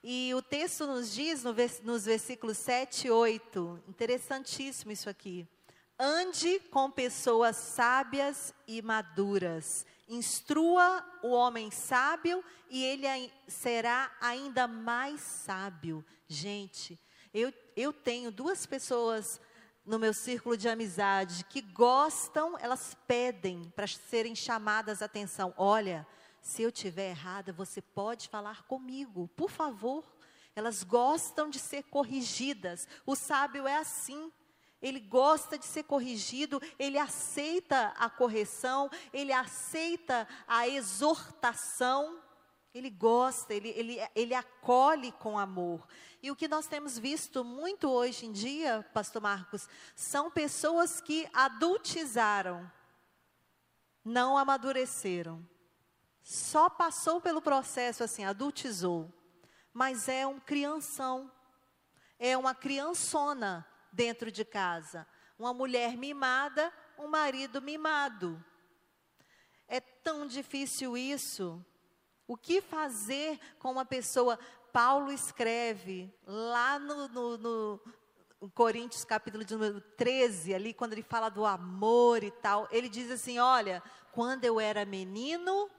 S2: E o texto nos diz, no, nos versículos 7 e 8, interessantíssimo isso aqui. Ande com pessoas sábias e maduras. Instrua o homem sábio e ele será ainda mais sábio. Gente, eu, eu tenho duas pessoas no meu círculo de amizade que gostam, elas pedem para serem chamadas a atenção. Olha, se eu tiver errada, você pode falar comigo, por favor. Elas gostam de ser corrigidas. O sábio é assim. Ele gosta de ser corrigido, ele aceita a correção, ele aceita a exortação. Ele gosta, ele, ele, ele acolhe com amor. E o que nós temos visto muito hoje em dia, Pastor Marcos, são pessoas que adultizaram, não amadureceram. Só passou pelo processo assim, adultizou. Mas é um crianção, é uma criançona dentro de casa. Uma mulher mimada, um marido mimado. É tão difícil isso o que fazer com uma pessoa? Paulo escreve lá no, no, no Coríntios, capítulo de número 13, ali, quando ele fala do amor e tal, ele diz assim: Olha, quando eu era menino,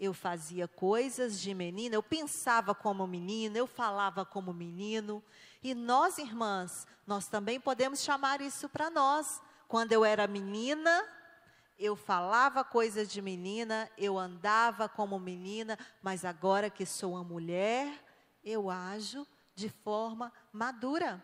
S2: eu fazia coisas de menina, eu pensava como menina, eu falava como menino. E nós, irmãs, nós também podemos chamar isso para nós. Quando eu era menina, eu falava coisas de menina, eu andava como menina, mas agora que sou uma mulher, eu ajo de forma madura.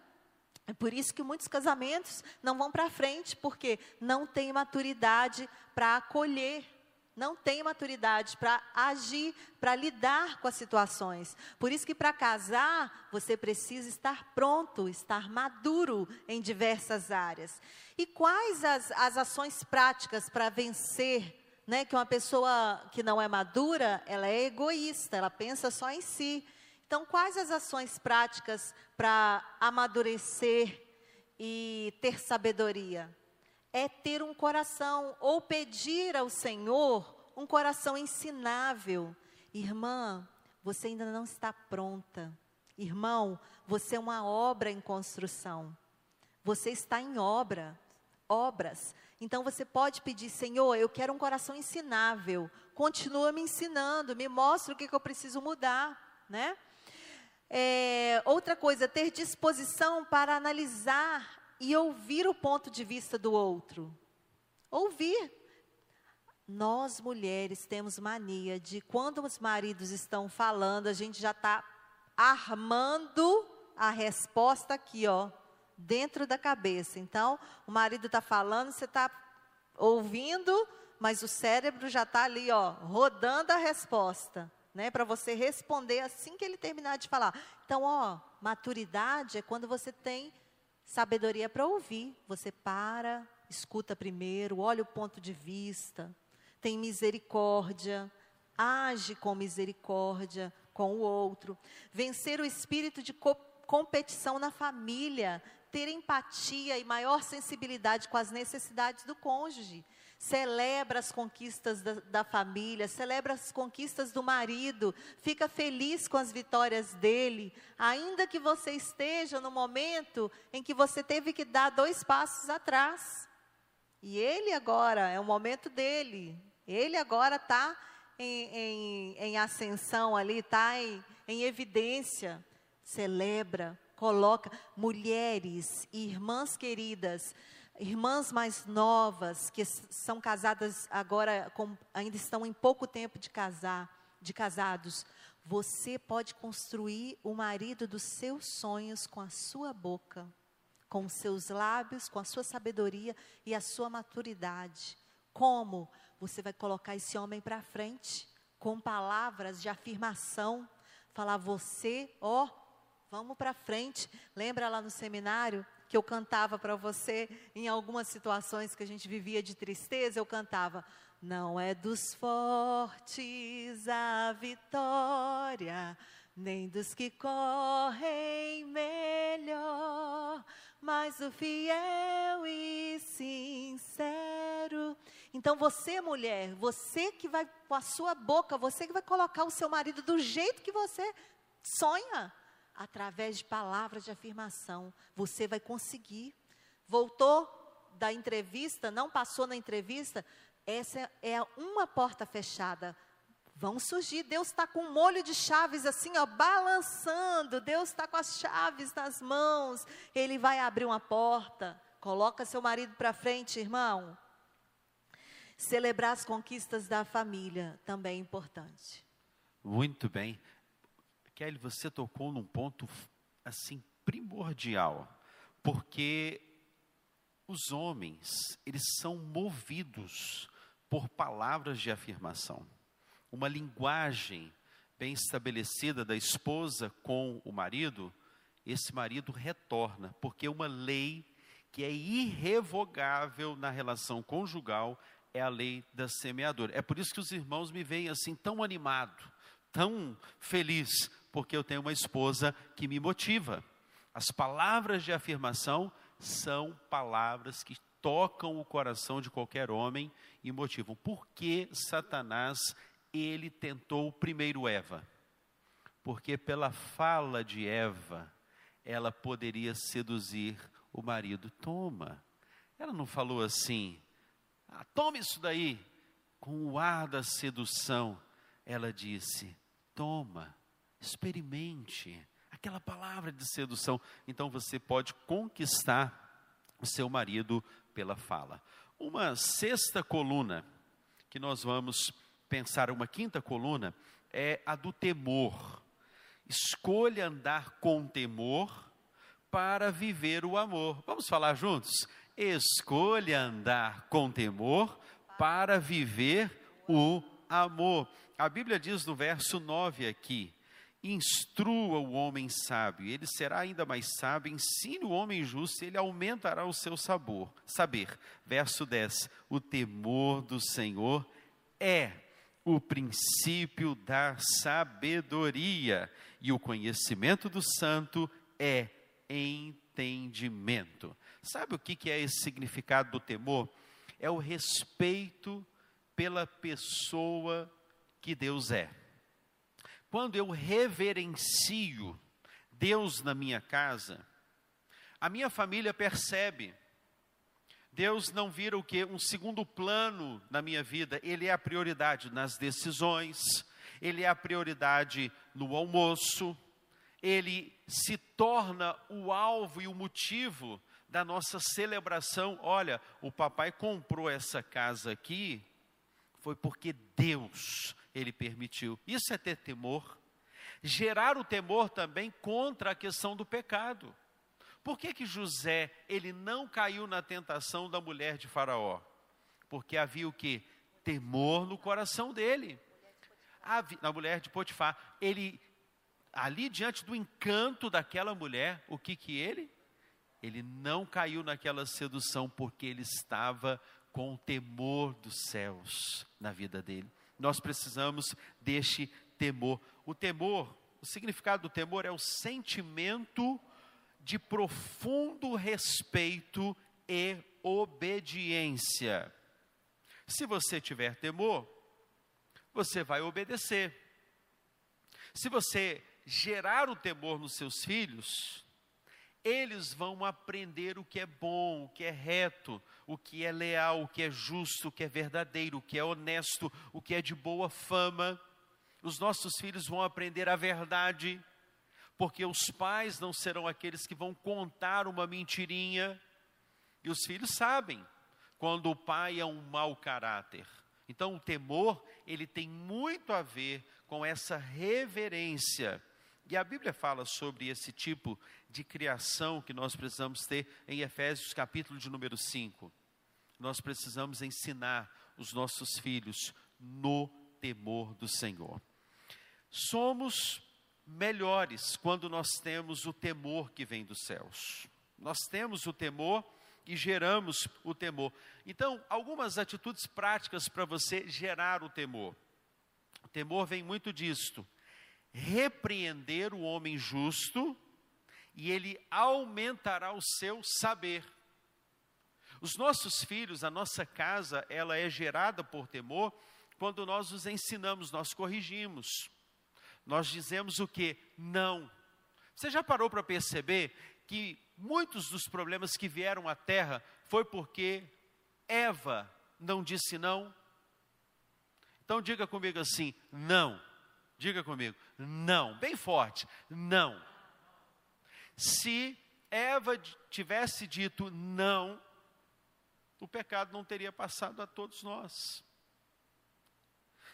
S2: É por isso que muitos casamentos não vão para frente, porque não tem maturidade para acolher não tem maturidade para agir, para lidar com as situações. Por isso que para casar, você precisa estar pronto, estar maduro em diversas áreas. E quais as, as ações práticas para vencer, né? Que uma pessoa que não é madura, ela é egoísta, ela pensa só em si. Então, quais as ações práticas para amadurecer e ter sabedoria? É ter um coração, ou pedir ao Senhor um coração ensinável. Irmã, você ainda não está pronta. Irmão, você é uma obra em construção. Você está em obra, obras. Então você pode pedir, Senhor, eu quero um coração ensinável. Continua me ensinando, me mostra o que, que eu preciso mudar, né? É, outra coisa, ter disposição para analisar e ouvir o ponto de vista do outro. Ouvir. Nós mulheres temos mania de quando os maridos estão falando, a gente já está armando a resposta aqui, ó, dentro da cabeça. Então, o marido está falando, você está ouvindo, mas o cérebro já está ali, ó, rodando a resposta, né, para você responder assim que ele terminar de falar. Então, ó, maturidade é quando você tem Sabedoria para ouvir. Você para, escuta primeiro, olha o ponto de vista, tem misericórdia, age com misericórdia com o outro. Vencer o espírito de co competição na família, ter empatia e maior sensibilidade com as necessidades do cônjuge celebra as conquistas da, da, família, celebra as conquistas do marido, fica feliz com as vitórias dele, ainda que você esteja no momento em que você teve que dar dois passos atrás. E ele agora, é o momento dele, ele agora está em, em, em, ascensão ali, está em, em evidência. Celebra, coloca mulheres, irmãs queridas, irmãs mais novas que são casadas agora, com, ainda estão em pouco tempo de casar, de casados, você pode construir o marido dos seus sonhos com a sua boca, com os seus lábios, com a sua sabedoria e a sua maturidade. Como você vai colocar esse homem para frente com palavras de afirmação, falar você, ó, vamos para frente. Lembra lá no seminário que eu cantava para você em algumas situações que a gente vivia de tristeza, eu cantava: Não é dos fortes a vitória, nem dos que correm melhor, mas o fiel e sincero. Então você, mulher, você que vai com a sua boca, você que vai colocar o seu marido do jeito que você sonha através de palavras de afirmação. Você vai conseguir. Voltou da entrevista, não passou na entrevista, essa é uma porta fechada. Vão surgir, Deus está com um molho de chaves assim, ó, balançando. Deus está com as chaves nas mãos. Ele vai abrir uma porta. Coloca seu marido para frente, irmão. Celebrar as conquistas da família também é importante.
S1: Muito bem. Kelly, você tocou num ponto assim primordial, porque os homens, eles são movidos por palavras de afirmação. Uma linguagem bem estabelecida da esposa com o marido, esse marido retorna, porque uma lei que é irrevogável na relação conjugal é a lei da semeadora. É por isso que os irmãos me veem assim tão animado, tão feliz, porque eu tenho uma esposa que me motiva. As palavras de afirmação são palavras que tocam o coração de qualquer homem e motivam. Por que Satanás ele tentou primeiro Eva? Porque pela fala de Eva, ela poderia seduzir o marido. Toma. Ela não falou assim: ah, toma isso daí. Com o ar da sedução, ela disse: toma experimente aquela palavra de sedução. Então você pode conquistar o seu marido pela fala. Uma sexta coluna, que nós vamos pensar, uma quinta coluna, é a do temor. Escolha andar com temor para viver o amor. Vamos falar juntos? Escolha andar com temor para viver o amor. A Bíblia diz no verso 9 aqui: Instrua o homem sábio, ele será ainda mais sábio. Ensine o homem justo, ele aumentará o seu sabor, saber. Verso 10: O temor do Senhor é o princípio da sabedoria, e o conhecimento do santo é entendimento. Sabe o que é esse significado do temor? É o respeito pela pessoa que Deus é quando eu reverencio Deus na minha casa, a minha família percebe. Deus não vira o que? Um segundo plano na minha vida. Ele é a prioridade nas decisões, ele é a prioridade no almoço, ele se torna o alvo e o motivo da nossa celebração. Olha, o papai comprou essa casa aqui, foi porque Deus ele permitiu. Isso é ter temor. Gerar o temor também contra a questão do pecado. Por que que José, ele não caiu na tentação da mulher de Faraó? Porque havia o que? Temor no coração dele. Havia, na mulher de Potifar, ele ali diante do encanto daquela mulher, o que que ele? Ele não caiu naquela sedução porque ele estava com o temor dos céus na vida dele nós precisamos deste temor. O temor, o significado do temor é o sentimento de profundo respeito e obediência. Se você tiver temor, você vai obedecer. Se você gerar o temor nos seus filhos, eles vão aprender o que é bom, o que é reto, o que é leal, o que é justo, o que é verdadeiro, o que é honesto, o que é de boa fama. Os nossos filhos vão aprender a verdade, porque os pais não serão aqueles que vão contar uma mentirinha. E os filhos sabem quando o pai é um mau caráter. Então, o temor, ele tem muito a ver com essa reverência. E a Bíblia fala sobre esse tipo de criação que nós precisamos ter em Efésios, capítulo de número 5. Nós precisamos ensinar os nossos filhos no temor do Senhor. Somos melhores quando nós temos o temor que vem dos céus. Nós temos o temor e geramos o temor. Então, algumas atitudes práticas para você gerar o temor. O temor vem muito disto. Repreender o homem justo e ele aumentará o seu saber. Os nossos filhos, a nossa casa, ela é gerada por temor quando nós os ensinamos, nós corrigimos. Nós dizemos o que? Não. Você já parou para perceber que muitos dos problemas que vieram à terra foi porque Eva não disse não? Então diga comigo assim: não. Diga comigo, não. Bem forte, não. Se Eva tivesse dito não, o pecado não teria passado a todos nós.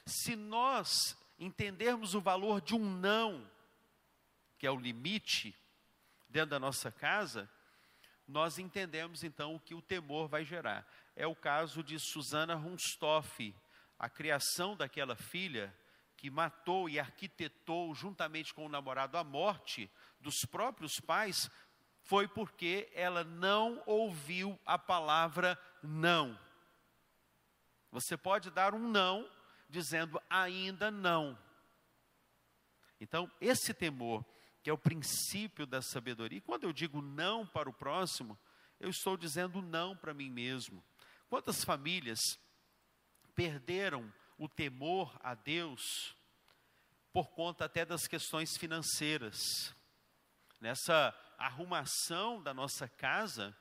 S1: Se nós entendermos o valor de um não, que é o limite dentro da nossa casa, nós entendemos então o que o temor vai gerar. É o caso de Susana Runstoff, a criação daquela filha que matou e arquitetou juntamente com o namorado a morte dos próprios pais, foi porque ela não ouviu a palavra não. Você pode dar um não dizendo ainda não. Então, esse temor, que é o princípio da sabedoria, quando eu digo não para o próximo, eu estou dizendo não para mim mesmo. Quantas famílias perderam o temor a Deus por conta até das questões financeiras? Nessa arrumação da nossa casa,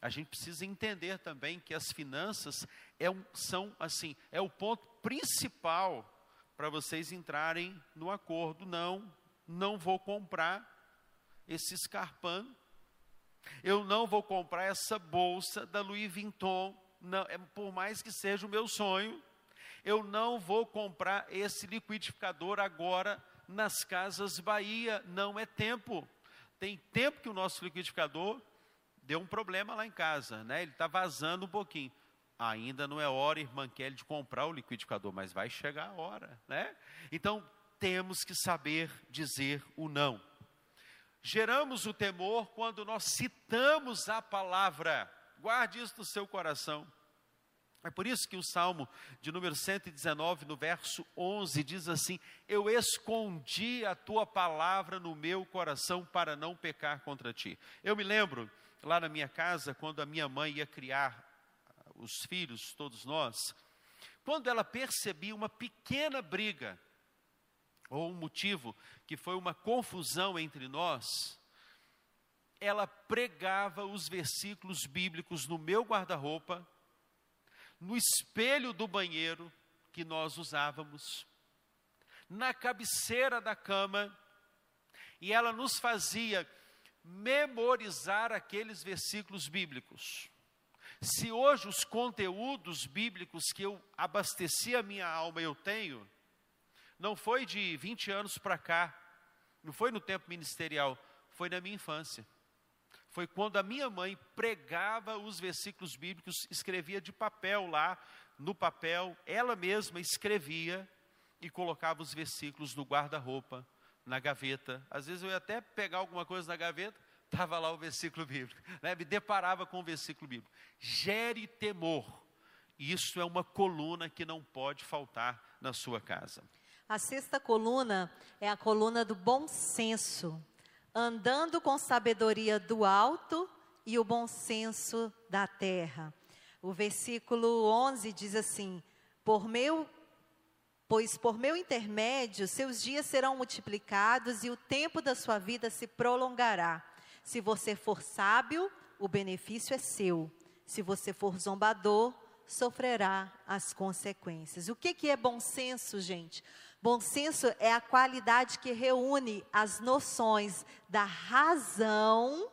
S1: a gente precisa entender também que as finanças é um, são assim, é o ponto principal para vocês entrarem no acordo. Não, não vou comprar esse escarpão. Eu não vou comprar essa bolsa da Louis Vuitton. Não, é, por mais que seja o meu sonho, eu não vou comprar esse liquidificador agora nas casas Bahia. Não é tempo. Tem tempo que o nosso liquidificador deu um problema lá em casa, né? Ele está vazando um pouquinho. Ainda não é hora, irmã Kelly, de comprar o liquidificador, mas vai chegar a hora, né? Então, temos que saber dizer o não. Geramos o temor quando nós citamos a palavra. Guarde isso no seu coração. É por isso que o Salmo de número 119, no verso 11, diz assim: Eu escondi a tua palavra no meu coração para não pecar contra ti. Eu me lembro lá na minha casa, quando a minha mãe ia criar os filhos, todos nós, quando ela percebia uma pequena briga, ou um motivo que foi uma confusão entre nós, ela pregava os versículos bíblicos no meu guarda-roupa, no espelho do banheiro que nós usávamos, na cabeceira da cama, e ela nos fazia memorizar aqueles versículos bíblicos. Se hoje os conteúdos bíblicos que eu abasteci a minha alma eu tenho, não foi de 20 anos para cá, não foi no tempo ministerial, foi na minha infância. Foi quando a minha mãe pregava os versículos bíblicos, escrevia de papel lá, no papel, ela mesma escrevia e colocava os versículos no guarda-roupa na gaveta. Às vezes eu ia até pegar alguma coisa na gaveta, estava lá o versículo bíblico. Né? Me deparava com o versículo bíblico. Gere temor. Isso é uma coluna que não pode faltar na sua casa.
S2: A sexta coluna é a coluna do bom senso. Andando com sabedoria do alto e o bom senso da terra. O versículo 11 diz assim: Por meu pois por meu intermédio seus dias serão multiplicados e o tempo da sua vida se prolongará. Se você for sábio, o benefício é seu. Se você for zombador, sofrerá as consequências. O que, que é bom senso, gente? Bom senso é a qualidade que reúne as noções da razão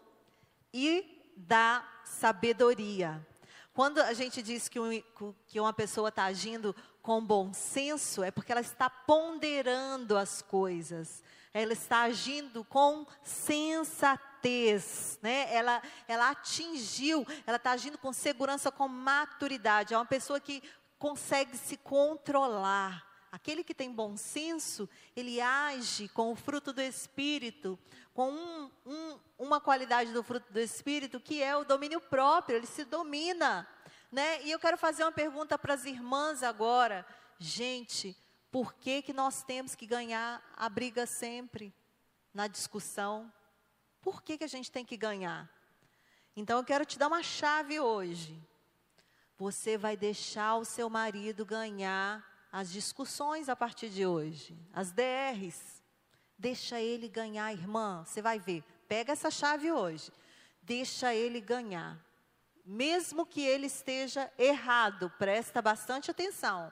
S2: e da sabedoria. Quando a gente diz que, um, que uma pessoa está agindo com bom senso, é porque ela está ponderando as coisas, ela está agindo com sensatez, né? ela, ela atingiu, ela está agindo com segurança, com maturidade. É uma pessoa que consegue se controlar. Aquele que tem bom senso, ele age com o fruto do Espírito, com um, um, uma qualidade do fruto do Espírito que é o domínio próprio, ele se domina. Né? E eu quero fazer uma pergunta para as irmãs agora. Gente, por que, que nós temos que ganhar a briga sempre na discussão? Por que, que a gente tem que ganhar? Então eu quero te dar uma chave hoje. Você vai deixar o seu marido ganhar as discussões a partir de hoje, as DRs. Deixa ele ganhar, irmã. Você vai ver. Pega essa chave hoje. Deixa ele ganhar. Mesmo que ele esteja errado, presta bastante atenção.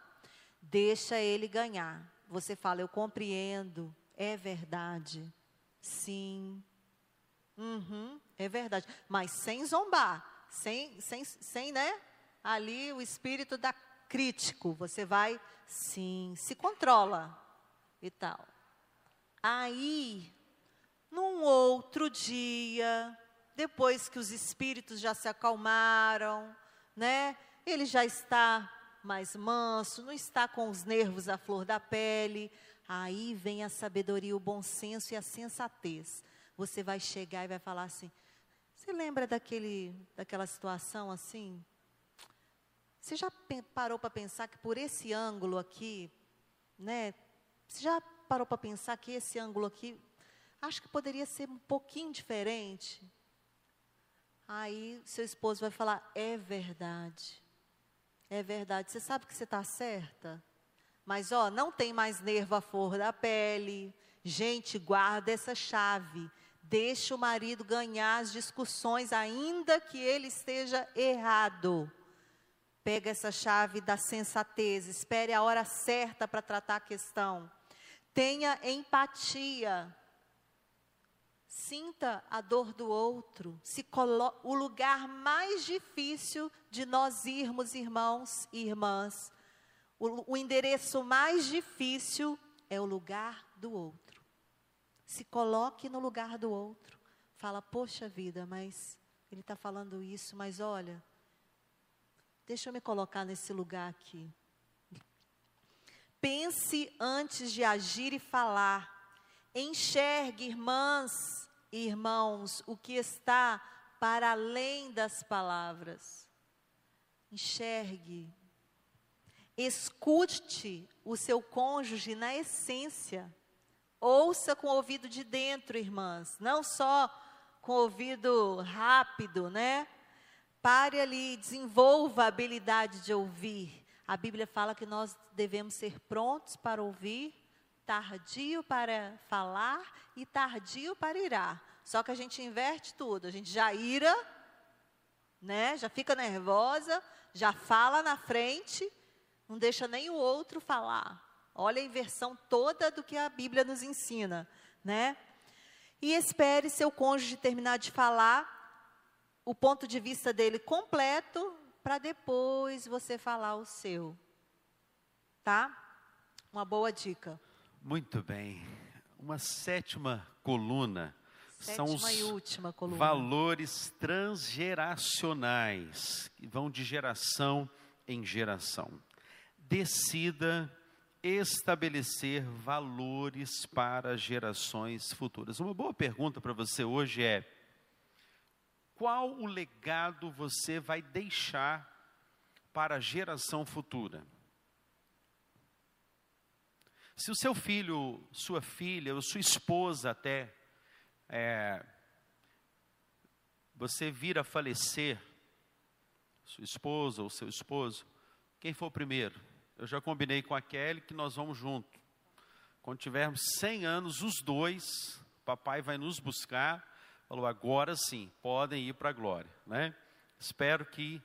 S2: Deixa ele ganhar. Você fala, eu compreendo. É verdade. Sim. Uhum, é verdade. Mas sem zombar. Sem, sem, sem, né? Ali o espírito da crítico. Você vai, sim, se controla e tal. Aí, num outro dia, depois que os espíritos já se acalmaram, né? Ele já está mais manso, não está com os nervos à flor da pele. Aí vem a sabedoria, o bom senso e a sensatez. Você vai chegar e vai falar assim: Você lembra daquele, daquela situação assim? Você já parou para pensar que por esse ângulo aqui, né? Você já parou para pensar que esse ângulo aqui, acho que poderia ser um pouquinho diferente? Aí seu esposo vai falar: é verdade, é verdade. Você sabe que você está certa, mas ó, não tem mais nervo à flor da pele. Gente, guarda essa chave. Deixa o marido ganhar as discussões, ainda que ele esteja errado. Pega essa chave da sensatez, espere a hora certa para tratar a questão. Tenha empatia. Sinta a dor do outro. Se o lugar mais difícil de nós irmos, irmãos e irmãs, o, o endereço mais difícil é o lugar do outro. Se coloque no lugar do outro. Fala, poxa vida, mas ele está falando isso, mas olha, Deixa eu me colocar nesse lugar aqui. Pense antes de agir e falar. Enxergue, irmãs e irmãos, o que está para além das palavras. Enxergue. Escute o seu cônjuge na essência. Ouça com o ouvido de dentro, irmãs, não só com o ouvido rápido, né? Pare ali, desenvolva a habilidade de ouvir. A Bíblia fala que nós devemos ser prontos para ouvir, tardio para falar e tardio para irar. Só que a gente inverte tudo. A gente já ira, né? Já fica nervosa, já fala na frente, não deixa nem o outro falar. Olha a inversão toda do que a Bíblia nos ensina, né? E espere seu cônjuge terminar de falar o ponto de vista dele completo para depois você falar o seu. Tá? Uma boa dica.
S1: Muito bem. Uma sétima coluna
S2: sétima
S1: são os valores transgeracionais que vão de geração em geração. Decida estabelecer valores para gerações futuras. Uma boa pergunta para você hoje é: qual o legado você vai deixar para a geração futura? Se o seu filho, sua filha, ou sua esposa até, é, você vir a falecer, sua esposa ou seu esposo, quem for primeiro? Eu já combinei com a Kelly que nós vamos junto. Quando tivermos 100 anos, os dois, papai vai nos buscar falou: agora sim, podem ir para a glória, né? Espero que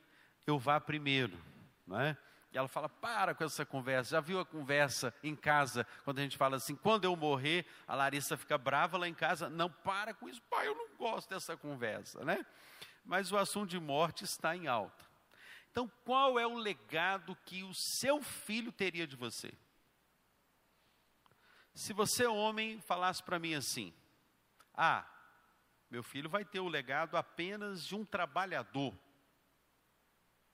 S1: eu vá primeiro, né? E ela fala: para com essa conversa. Já viu a conversa em casa, quando a gente fala assim: quando eu morrer, a Larissa fica brava lá em casa. Não, para com isso, pai, eu não gosto dessa conversa, né? mas o assunto de morte está em alta. Então, qual é o legado que o seu filho teria de você? Se você, homem, falasse para mim assim: Ah, meu filho vai ter o legado apenas de um trabalhador.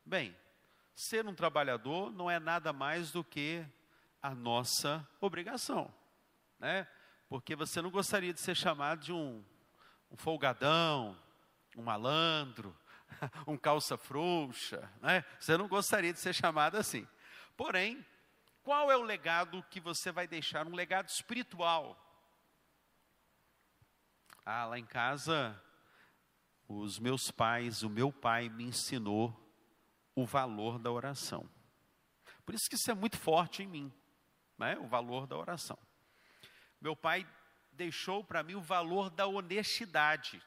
S1: Bem, ser um trabalhador não é nada mais do que a nossa obrigação, né? Porque você não gostaria de ser chamado de um, um folgadão, um malandro, um calça frouxa, né? Você não gostaria de ser chamado assim. Porém, qual é o legado que você vai deixar? Um legado espiritual. Ah, lá em casa, os meus pais, o meu pai me ensinou o valor da oração. Por isso que isso é muito forte em mim, né? o valor da oração. Meu pai deixou para mim o valor da honestidade,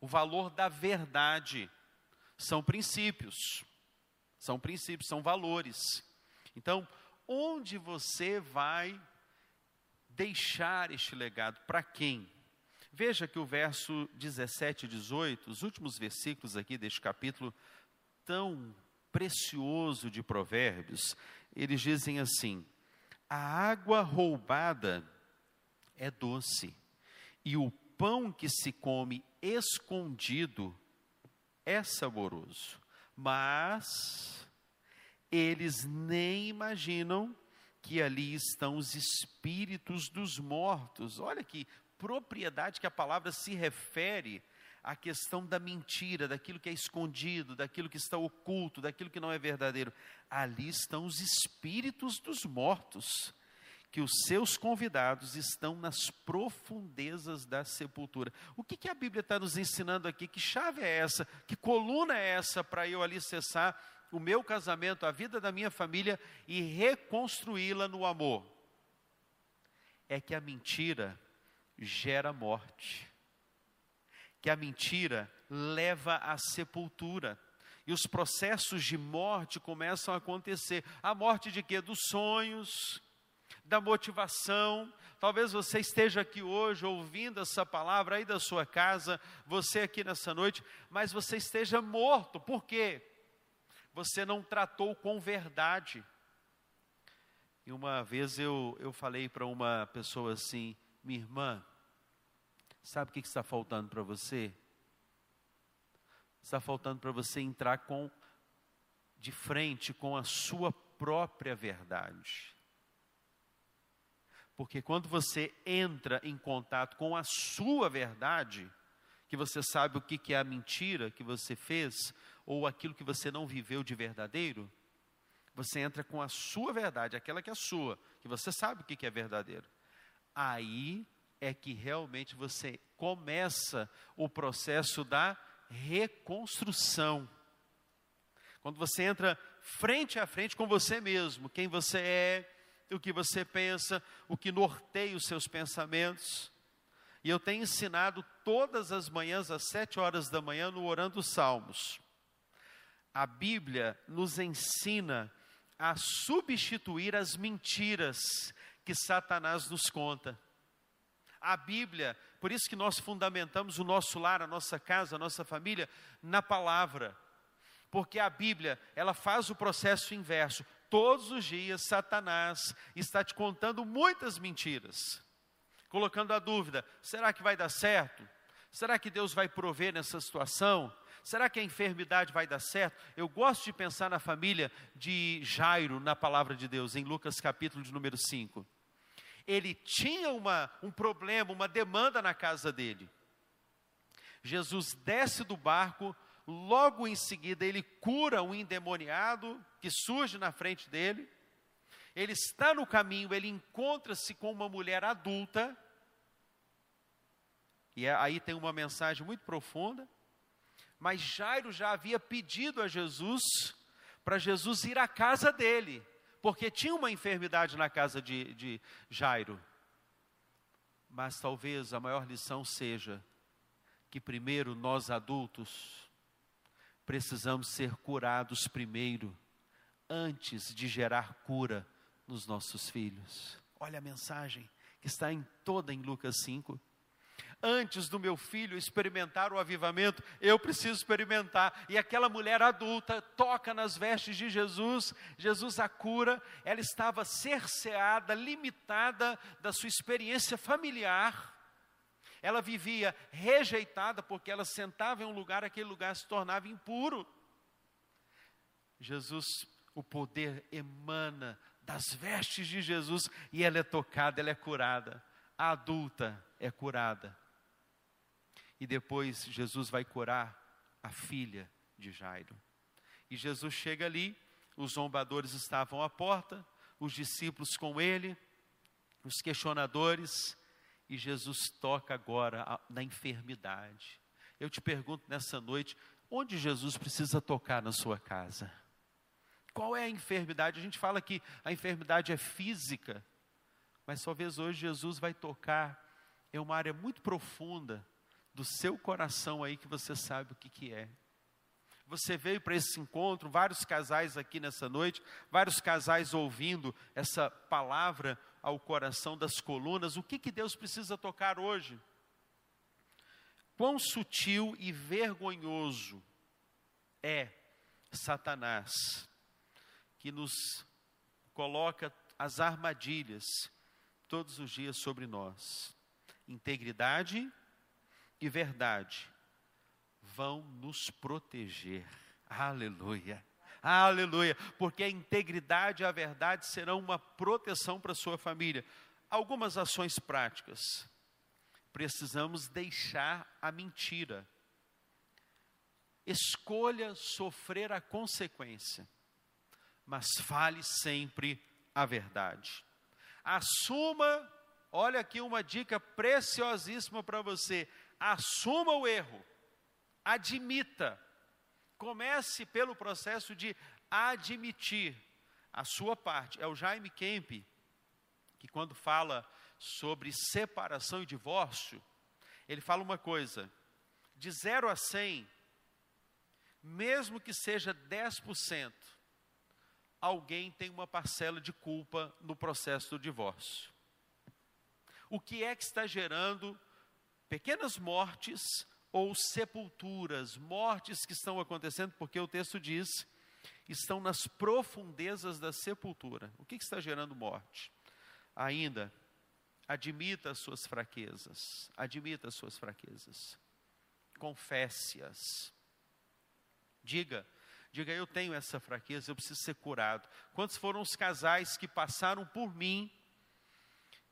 S1: o valor da verdade. São princípios, são princípios, são valores. Então, onde você vai deixar este legado? Para quem? Veja que o verso 17 e 18, os últimos versículos aqui deste capítulo tão precioso de Provérbios, eles dizem assim: a água roubada é doce, e o pão que se come escondido é saboroso, mas eles nem imaginam que ali estão os espíritos dos mortos. Olha que propriedade que a palavra se refere à questão da mentira, daquilo que é escondido, daquilo que está oculto, daquilo que não é verdadeiro. Ali estão os espíritos dos mortos, que os seus convidados estão nas profundezas da sepultura. O que, que a Bíblia está nos ensinando aqui? Que chave é essa? Que coluna é essa para eu ali cessar o meu casamento, a vida da minha família e reconstruí-la no amor. É que a mentira gera morte, que a mentira leva à sepultura. E os processos de morte começam a acontecer. A morte de quê? Dos sonhos, da motivação. Talvez você esteja aqui hoje ouvindo essa palavra aí da sua casa, você aqui nessa noite, mas você esteja morto. Por quê? você não tratou com verdade. E uma vez eu, eu falei para uma pessoa assim: minha irmã, sabe o que está faltando para você? Está faltando para você entrar com de frente com a sua própria verdade. Porque quando você entra em contato com a sua verdade, que você sabe o que é a mentira que você fez, ou aquilo que você não viveu de verdadeiro, você entra com a sua verdade, aquela que é sua, que você sabe o que é verdadeiro. Aí é que realmente você começa o processo da reconstrução. Quando você entra frente a frente com você mesmo, quem você é, o que você pensa, o que norteia os seus pensamentos. E eu tenho ensinado todas as manhãs, às sete horas da manhã, no Orando Salmos a Bíblia nos ensina a substituir as mentiras que Satanás nos conta. A Bíblia, por isso que nós fundamentamos o nosso lar, a nossa casa, a nossa família na palavra. Porque a Bíblia, ela faz o processo inverso. Todos os dias Satanás está te contando muitas mentiras, colocando a dúvida: será que vai dar certo? Será que Deus vai prover nessa situação? Será que a enfermidade vai dar certo? Eu gosto de pensar na família de Jairo na palavra de Deus, em Lucas capítulo de número 5. Ele tinha uma, um problema, uma demanda na casa dele. Jesus desce do barco, logo em seguida ele cura um endemoniado que surge na frente dele. Ele está no caminho, ele encontra-se com uma mulher adulta. E é, aí tem uma mensagem muito profunda. Mas Jairo já havia pedido a Jesus para Jesus ir à casa dele, porque tinha uma enfermidade na casa de, de Jairo. Mas talvez a maior lição seja que primeiro nós adultos precisamos ser curados primeiro, antes de gerar cura nos nossos filhos. Olha a mensagem que está em toda em Lucas 5. Antes do meu filho experimentar o avivamento, eu preciso experimentar. E aquela mulher adulta toca nas vestes de Jesus, Jesus a cura, ela estava cerceada, limitada da sua experiência familiar. Ela vivia rejeitada porque ela sentava em um lugar, aquele lugar se tornava impuro. Jesus, o poder emana das vestes de Jesus e ela é tocada, ela é curada. A adulta é curada. E depois Jesus vai curar a filha de Jairo. E Jesus chega ali, os zombadores estavam à porta, os discípulos com ele, os questionadores, e Jesus toca agora na enfermidade. Eu te pergunto nessa noite, onde Jesus precisa tocar na sua casa? Qual é a enfermidade? A gente fala que a enfermidade é física, mas talvez hoje Jesus vai tocar em uma área muito profunda do seu coração aí que você sabe o que, que é. Você veio para esse encontro, vários casais aqui nessa noite, vários casais ouvindo essa palavra ao coração das colunas. O que, que Deus precisa tocar hoje? Quão sutil e vergonhoso é Satanás que nos coloca as armadilhas todos os dias sobre nós. Integridade e verdade vão nos proteger. Aleluia. Aleluia. Porque a integridade e a verdade serão uma proteção para a sua família. Algumas ações práticas. Precisamos deixar a mentira. Escolha sofrer a consequência mas fale sempre a verdade. Assuma, olha aqui uma dica preciosíssima para você: assuma o erro, admita. Comece pelo processo de admitir a sua parte. É o Jaime Kemp, que quando fala sobre separação e divórcio, ele fala uma coisa: de 0 a 100, mesmo que seja 10%, alguém tem uma parcela de culpa no processo do divórcio. O que é que está gerando pequenas mortes ou sepulturas, mortes que estão acontecendo, porque o texto diz, estão nas profundezas da sepultura. O que, que está gerando morte? Ainda, admita as suas fraquezas, admita as suas fraquezas, confesse-as. Diga, Diga, eu tenho essa fraqueza, eu preciso ser curado. Quantos foram os casais que passaram por mim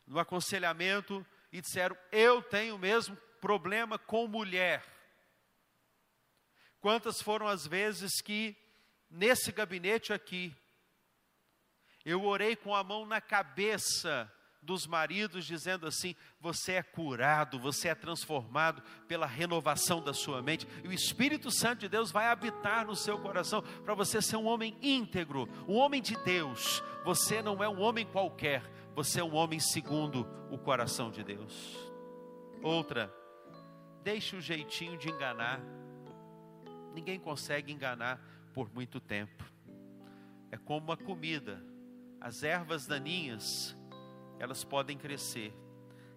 S1: no aconselhamento e disseram: Eu tenho mesmo problema com mulher? Quantas foram as vezes que, nesse gabinete aqui, eu orei com a mão na cabeça dos maridos, dizendo assim: você é curado, você é transformado pela renovação da sua mente, e o Espírito Santo de Deus vai habitar no seu coração para você ser um homem íntegro, um homem de Deus. Você não é um homem qualquer, você é um homem segundo o coração de Deus. Outra, deixe o jeitinho de enganar. Ninguém consegue enganar por muito tempo. É como uma comida. As ervas daninhas elas podem crescer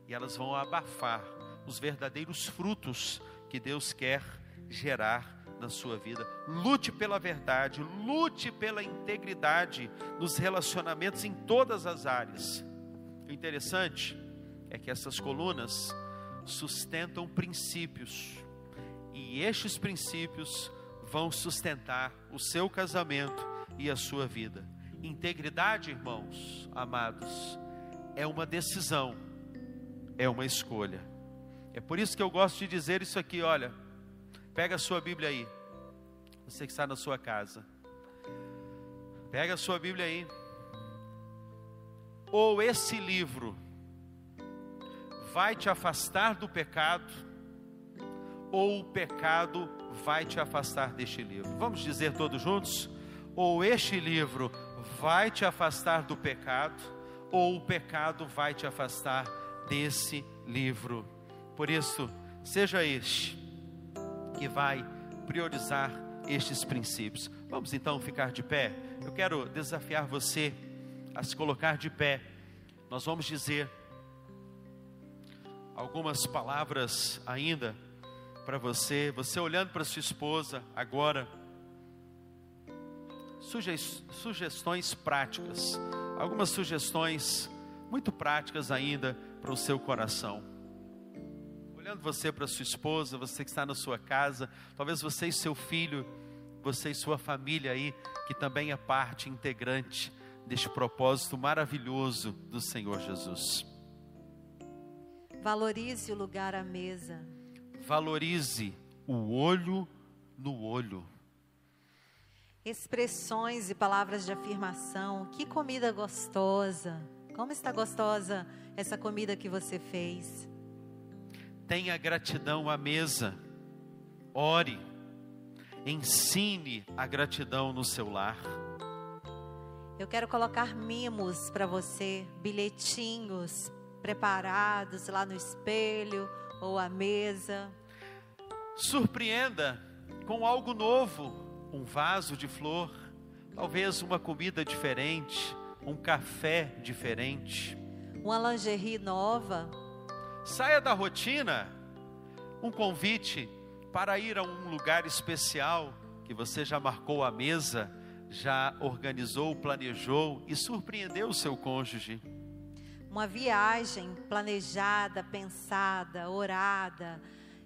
S1: e elas vão abafar os verdadeiros frutos que Deus quer gerar na sua vida. Lute pela verdade, lute pela integridade nos relacionamentos em todas as áreas. O interessante é que essas colunas sustentam princípios, e estes princípios vão sustentar o seu casamento e a sua vida. Integridade, irmãos amados, é uma decisão, é uma escolha. É por isso que eu gosto de dizer isso aqui, olha. Pega a sua Bíblia aí. Você que está na sua casa. Pega a sua Bíblia aí. Ou esse livro vai te afastar do pecado, ou o pecado vai te afastar deste livro. Vamos dizer todos juntos? Ou este livro vai te afastar do pecado, ou o pecado vai te afastar desse livro. Por isso, seja este que vai priorizar estes princípios. Vamos então ficar de pé. Eu quero desafiar você a se colocar de pé. Nós vamos dizer algumas palavras ainda para você, você olhando para sua esposa agora. Sugestões práticas, algumas sugestões muito práticas ainda para o seu coração. Olhando você para sua esposa, você que está na sua casa, talvez você e seu filho, você e sua família aí, que também é parte integrante deste propósito maravilhoso do Senhor Jesus.
S2: Valorize o lugar à mesa.
S1: Valorize o olho no olho.
S2: Expressões e palavras de afirmação. Que comida gostosa. Como está gostosa essa comida que você fez.
S1: Tenha gratidão à mesa. Ore. Ensine a gratidão no seu lar.
S2: Eu quero colocar mimos para você, bilhetinhos preparados lá no espelho ou à mesa.
S1: Surpreenda com algo novo, um vaso de flor, talvez uma comida diferente, um café diferente,
S2: uma lingerie nova.
S1: Saia da rotina, um convite para ir a um lugar especial que você já marcou a mesa, já organizou, planejou e surpreendeu o seu cônjuge
S2: uma viagem planejada, pensada, orada,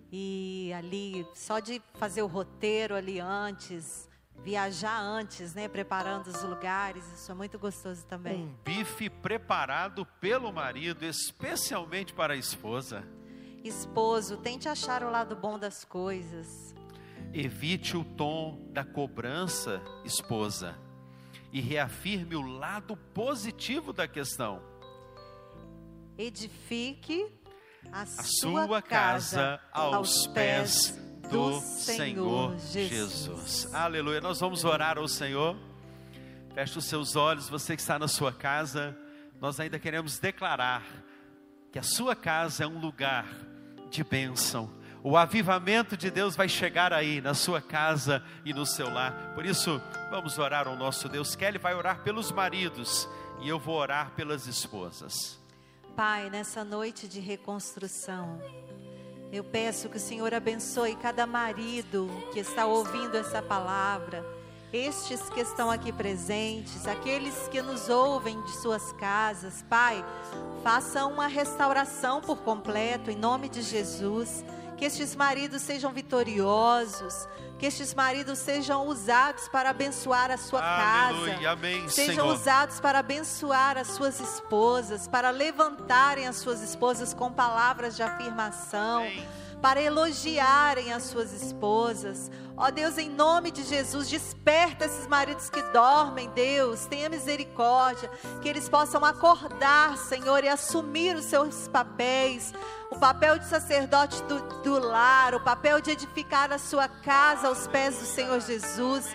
S2: e ali, só de fazer o roteiro ali antes, viajar antes, né, preparando os lugares, isso é muito gostoso também.
S1: Um bife preparado pelo marido, especialmente para a esposa.
S2: Esposo, tente achar o lado bom das coisas.
S1: Evite o tom da cobrança, esposa, e reafirme o lado positivo da questão
S2: edifique a,
S1: a sua, sua casa aos pés do Senhor Jesus. Aleluia. Nós vamos orar ao Senhor. Feche os seus olhos, você que está na sua casa. Nós ainda queremos declarar que a sua casa é um lugar de bênção. O avivamento de Deus vai chegar aí na sua casa e no seu lar. Por isso, vamos orar ao nosso Deus. Kelly vai orar pelos maridos e eu vou orar pelas esposas.
S2: Pai, nessa noite de reconstrução, eu peço que o Senhor abençoe cada marido que está ouvindo essa palavra, estes que estão aqui presentes, aqueles que nos ouvem de suas casas. Pai, faça uma restauração por completo, em nome de Jesus. Que estes maridos sejam vitoriosos, que estes maridos sejam usados para abençoar a sua Aleluia, casa.
S1: Amém,
S2: sejam
S1: Senhor.
S2: usados para abençoar as suas esposas, para levantarem as suas esposas com palavras de afirmação. Amém para elogiarem as suas esposas. Ó Deus, em nome de Jesus, desperta esses maridos que dormem, Deus, tenha misericórdia, que eles possam acordar, Senhor, e assumir os seus papéis, o papel de sacerdote do, do lar, o papel de edificar a sua casa aos pés do Senhor Jesus.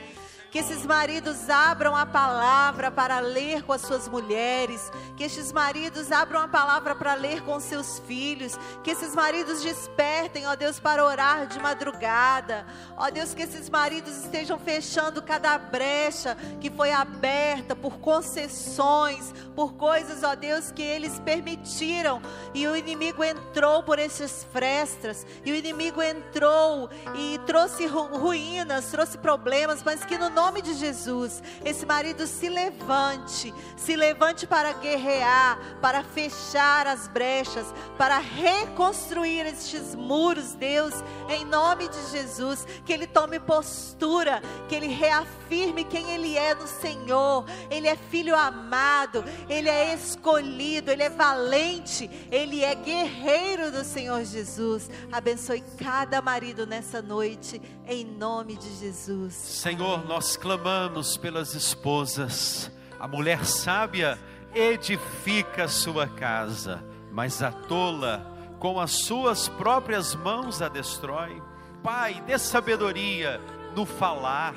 S2: Que esses maridos abram a palavra para ler com as suas mulheres. Que esses maridos abram a palavra para ler com seus filhos. Que esses maridos despertem, ó Deus, para orar de madrugada. Ó Deus, que esses maridos estejam fechando cada brecha que foi aberta por concessões, por coisas, ó Deus, que eles permitiram. E o inimigo entrou por essas frestas. E o inimigo entrou e trouxe ruínas, trouxe problemas, mas que no nome de Jesus, esse marido se levante, se levante para guerrear, para fechar as brechas, para reconstruir estes muros, Deus, em nome de Jesus, que ele tome postura, que ele reafirme quem ele é no Senhor. Ele é filho amado, ele é escolhido, ele é valente, ele é guerreiro do Senhor Jesus. Abençoe cada marido nessa noite, em nome de Jesus.
S1: Senhor, nós clamamos pelas esposas. A mulher sábia edifica sua casa, mas a tola com as suas próprias mãos a destrói. Pai, dê sabedoria no falar,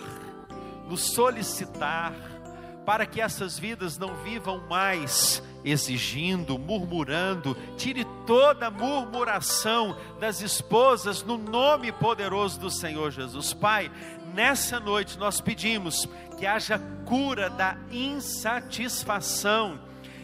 S1: no solicitar, para que essas vidas não vivam mais exigindo, murmurando. Tire toda murmuração das esposas no nome poderoso do Senhor Jesus. Pai, nessa noite nós pedimos que haja cura da insatisfação.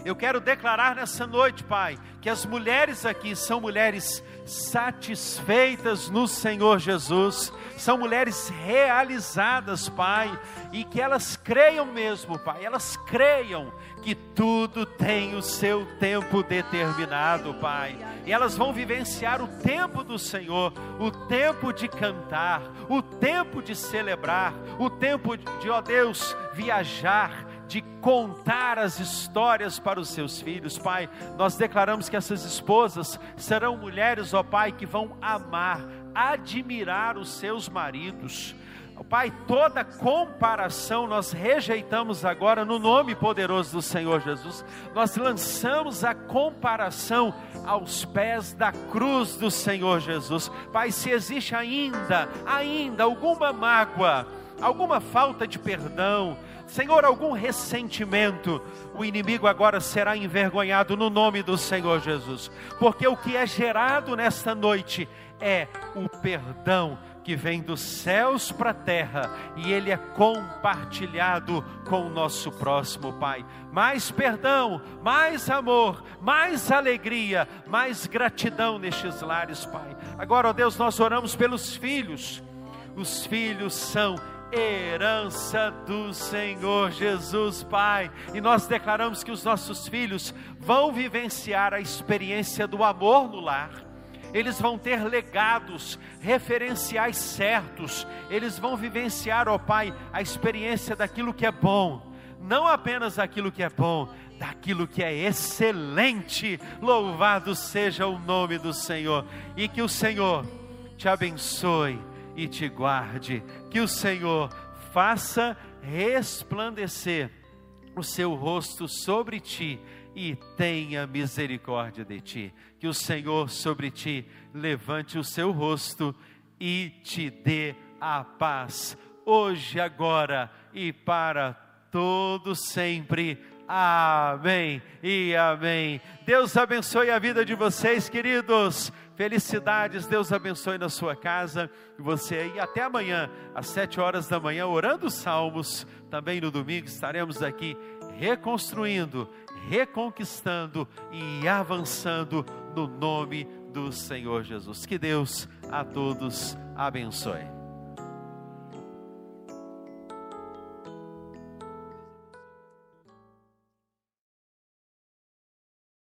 S1: Eu quero declarar nessa noite, Pai, que as mulheres aqui são mulheres satisfeitas no Senhor Jesus, são mulheres realizadas, Pai, e que elas creiam mesmo, Pai, elas creiam que tudo tem o seu tempo determinado, Pai, e elas vão vivenciar o tempo do Senhor, o tempo de cantar, o tempo de celebrar, o tempo de, ó Deus, viajar de contar as histórias para os seus filhos, Pai. Nós declaramos que essas esposas serão mulheres, ó Pai, que vão amar, admirar os seus maridos. Pai, toda comparação nós rejeitamos agora no nome poderoso do Senhor Jesus. Nós lançamos a comparação aos pés da cruz do Senhor Jesus. Pai, se existe ainda, ainda alguma mágoa, alguma falta de perdão, Senhor, algum ressentimento, o inimigo agora será envergonhado no nome do Senhor Jesus, porque o que é gerado nesta noite é o perdão que vem dos céus para a terra e ele é compartilhado com o nosso próximo, Pai. Mais perdão, mais amor, mais alegria, mais gratidão nestes lares, Pai. Agora, ó Deus, nós oramos pelos filhos. Os filhos são herança do Senhor Jesus, Pai. E nós declaramos que os nossos filhos vão vivenciar a experiência do amor no lar. Eles vão ter legados, referenciais certos. Eles vão vivenciar, ó Pai, a experiência daquilo que é bom. Não apenas aquilo que é bom, daquilo que é excelente. Louvado seja o nome do Senhor. E que o Senhor te abençoe e te guarde. Que o Senhor faça resplandecer o seu rosto sobre ti e tenha misericórdia de ti. Que o Senhor sobre ti levante o seu rosto e te dê a paz, hoje, agora e para todo sempre. Amém e amém. Deus abençoe a vida de vocês, queridos. Felicidades, Deus abençoe na sua casa e você aí. Até amanhã, às sete horas da manhã, orando os salmos. Também no domingo estaremos aqui reconstruindo, reconquistando e avançando no nome do Senhor Jesus. Que Deus a todos abençoe.